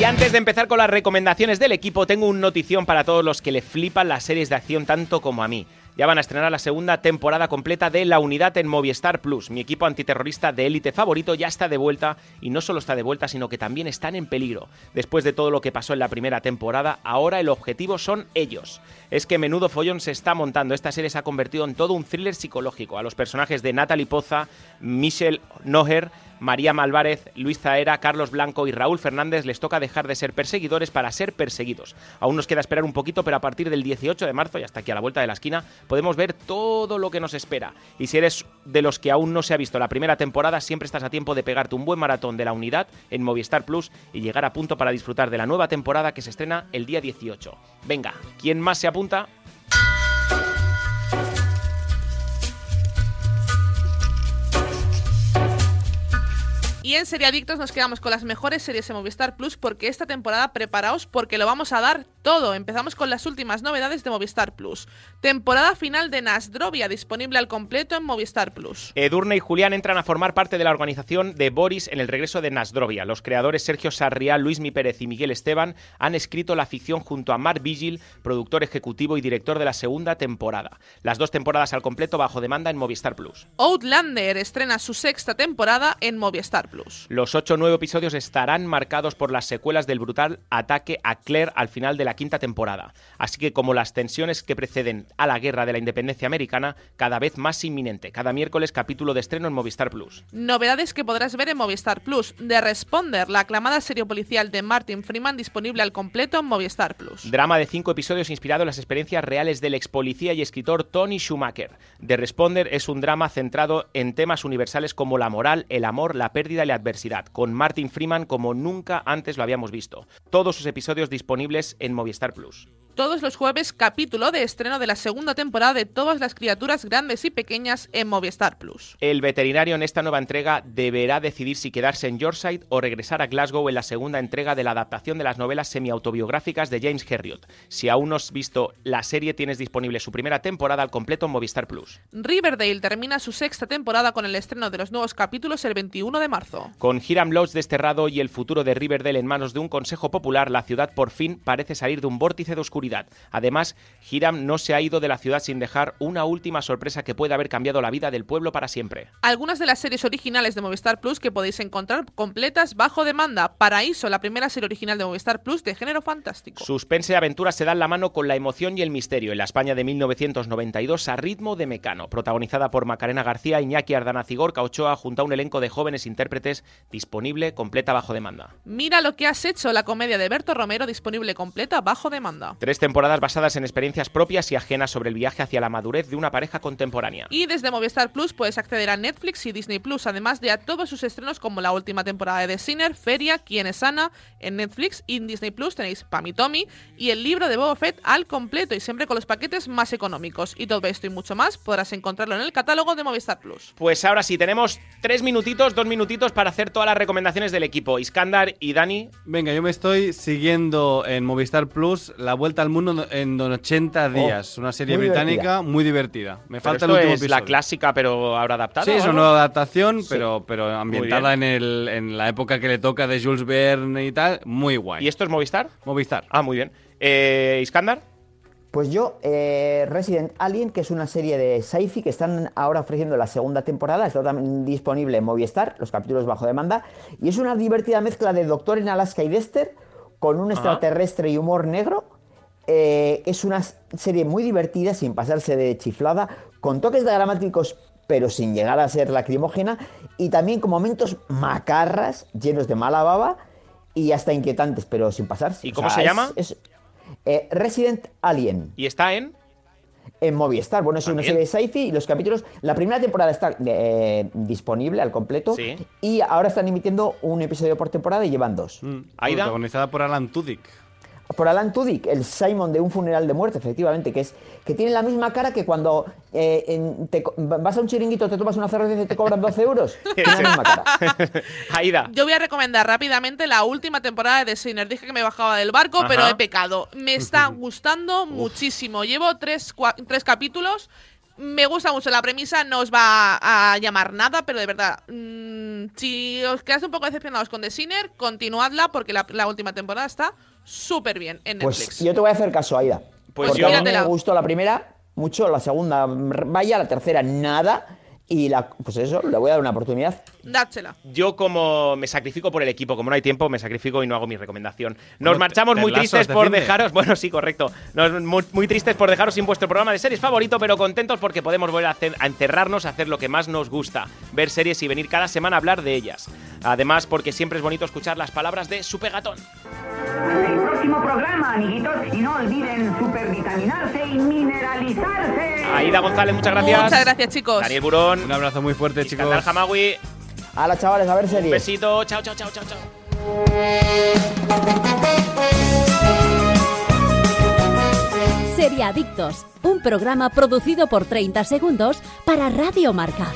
Y antes de empezar con las recomendaciones del equipo, tengo un notición para todos los que le flipan las series de acción tanto como a mí. Ya van a estrenar la segunda temporada completa de La Unidad en Movistar Plus. Mi equipo antiterrorista de élite favorito ya está de vuelta y no solo está de vuelta, sino que también están en peligro. Después de todo lo que pasó en la primera temporada, ahora el objetivo son ellos. Es que menudo follón se está montando. Esta serie se ha convertido en todo un thriller psicológico. A los personajes de Natalie Poza, Michelle Noher, María Malvarez, Luis Zaera, Carlos Blanco y Raúl Fernández les toca dejar de ser perseguidores para ser perseguidos. Aún nos queda esperar un poquito, pero a partir del 18 de marzo y hasta aquí a la vuelta de la esquina podemos ver todo lo que nos espera. Y si eres de los que aún no se ha visto la primera temporada, siempre estás a tiempo de pegarte un buen maratón de la unidad en Movistar Plus y llegar a punto para disfrutar de la nueva temporada que se estrena el día 18. Venga, ¿quién más se apunta?
Y en Seriadictos nos quedamos con las mejores series en Movistar Plus porque esta temporada preparaos porque lo vamos a dar todo. Empezamos con las últimas novedades de Movistar Plus. Temporada final de Nasdrovia disponible al completo en Movistar Plus.
Edurne y Julián entran a formar parte de la organización de Boris en el regreso de Nasdrovia. Los creadores Sergio Sarriá, Luis Mi Pérez y Miguel Esteban han escrito la ficción junto a Mark Vigil, productor ejecutivo y director de la segunda temporada. Las dos temporadas al completo bajo demanda en Movistar Plus.
Outlander estrena su sexta temporada en Movistar Plus.
Los ocho nuevos episodios estarán marcados por las secuelas del brutal ataque a Claire al final de la quinta temporada. Así que como las tensiones que preceden a la guerra de la independencia americana, cada vez más inminente. Cada miércoles capítulo de estreno en Movistar Plus.
Novedades que podrás ver en Movistar Plus. The Responder, la aclamada serie policial de Martin Freeman disponible al completo en Movistar Plus.
Drama de cinco episodios inspirado en las experiencias reales del ex policía y escritor Tony Schumacher. The Responder es un drama centrado en temas universales como la moral, el amor, la pérdida y la adversidad, con Martin Freeman como nunca antes lo habíamos visto. Todos sus episodios disponibles en Movistar Plus.
Todos los jueves, capítulo de estreno de la segunda temporada de Todas las criaturas grandes y pequeñas en Movistar Plus.
El veterinario en esta nueva entrega deberá decidir si quedarse en Yorkshire o regresar a Glasgow en la segunda entrega de la adaptación de las novelas semiautobiográficas de James Herriot. Si aún no has visto la serie, tienes disponible su primera temporada al completo en Movistar Plus.
Riverdale termina su sexta temporada con el estreno de los nuevos capítulos el 21 de marzo.
Con Hiram Lodge desterrado y el futuro de Riverdale en manos de un consejo popular, la ciudad por fin parece salir de un vórtice de oscuridad. Oscuridad. Además, Hiram no se ha ido de la ciudad sin dejar una última sorpresa que puede haber cambiado la vida del pueblo para siempre.
Algunas de las series originales de Movistar Plus que podéis encontrar completas bajo demanda. Paraíso, la primera serie original de Movistar Plus de género fantástico.
Suspense y aventura se dan la mano con la emoción y el misterio en la España de 1992 a ritmo de Mecano, protagonizada por Macarena García, Iñaki Ardana Cigorca Ochoa junto a un elenco de jóvenes intérpretes disponible completa bajo demanda.
Mira lo que has hecho, la comedia de Berto Romero disponible completa bajo demanda.
Tres temporadas basadas en experiencias propias y ajenas sobre el viaje hacia la madurez de una pareja contemporánea.
Y desde Movistar Plus puedes acceder a Netflix y Disney Plus, además de a todos sus estrenos como la última temporada de The Sinner, Feria, Quién es Ana, en Netflix y en Disney Plus tenéis Pam y Tommy y el libro de Boba Fett al completo y siempre con los paquetes más económicos. Y todo esto y mucho más podrás encontrarlo en el catálogo de Movistar Plus.
Pues ahora sí, tenemos tres minutitos, dos minutitos para hacer todas las recomendaciones del equipo. Iskandar y Dani.
Venga, yo me estoy siguiendo en Movistar Plus La Vuelta al Mundo en 80 días. una serie
muy
británica muy divertida. Me
Pero
falta el último
es
episodio.
la clásica, pero ahora adaptada.
Sí,
¿o
es una nueva adaptación,
Sí.
pero, pero ambientada en, el, en la época que le toca de Jules Verne y tal. Muy guay.
¿Y esto es Movistar?
Movistar.
Ah, muy bien. Eh, Iskandar.
Pues yo, eh, Resident Alien, que es una serie de sci-fi que están ahora ofreciendo la segunda temporada, está también disponible en Movistar, los capítulos bajo demanda, y es una divertida mezcla de Doctor en Alaska y Dexter con un
Ajá.
extraterrestre y humor negro. Eh, es una serie muy divertida, sin pasarse de chiflada, con toques dramáticos, pero sin llegar a ser lacrimógena, y también con momentos macarras, llenos de mala baba y hasta inquietantes, pero sin pasarse.
¿Y
O
cómo
sea,
se
es-
llama?
es, eh, Resident Alien.
¿Y está en?
En Movistar. Bueno, es una serie de sci-fi y los capítulos. La primera temporada está eh, disponible al completo.
Sí.
Y ahora están emitiendo un episodio por temporada y llevan dos.
Aida.
Protagonizada por Alan Tudyk.
Por Alan Tudyk, el Simon de un funeral de muerte, efectivamente, que es que tiene la misma cara que cuando eh, en- te co- vas a un chiringuito, te tomas una cerveza y te cobran 12 euros. Tiene la misma cara.
Aida.
Yo voy a recomendar rápidamente la última temporada de The Sinner. Dije que me bajaba del barco,
Ajá.
pero he pecado. Me está gustando muchísimo. Llevo tres, cua- tres capítulos. Me gusta mucho la premisa, no os va a llamar nada, pero de verdad, mm, si os quedáis un poco decepcionados con The Sinner, continuadla porque la, la última temporada está súper bien en Netflix.
Pues yo te voy a hacer caso, Aida.
Pues
porque
yo-
a mí me gustó la primera mucho, la segunda vaya, la tercera nada. Y la, pues eso, le voy a dar una oportunidad.
Dádsela.
Yo como me sacrifico por el equipo, como no hay tiempo, me sacrifico y no hago mi recomendación. Nos
Bueno,
marchamos
te-
muy
lazo
tristes por dejaros, bueno, sí, correcto. Nos, muy, muy tristes por dejaros sin vuestro programa de series favorito, pero contentos porque podemos volver a, hacer- a encerrarnos, a hacer lo que más nos gusta, ver series y venir cada semana a hablar de ellas. Además, porque siempre es bonito escuchar las palabras de su pegatón.
El próximo programa, amiguitos, y no olviden supervitaminarse y mineralizarse.
Aida González, muchas gracias.
Muchas gracias, chicos.
Daniel Burón.
Un abrazo muy fuerte, chicos.
Iskandar Hamawi.
Hola, chavales, a ver
Un
series.
besito. Chao, chao, chao, chao, chao.
Seriadictos, un programa producido por 30 segundos para Radio Marca.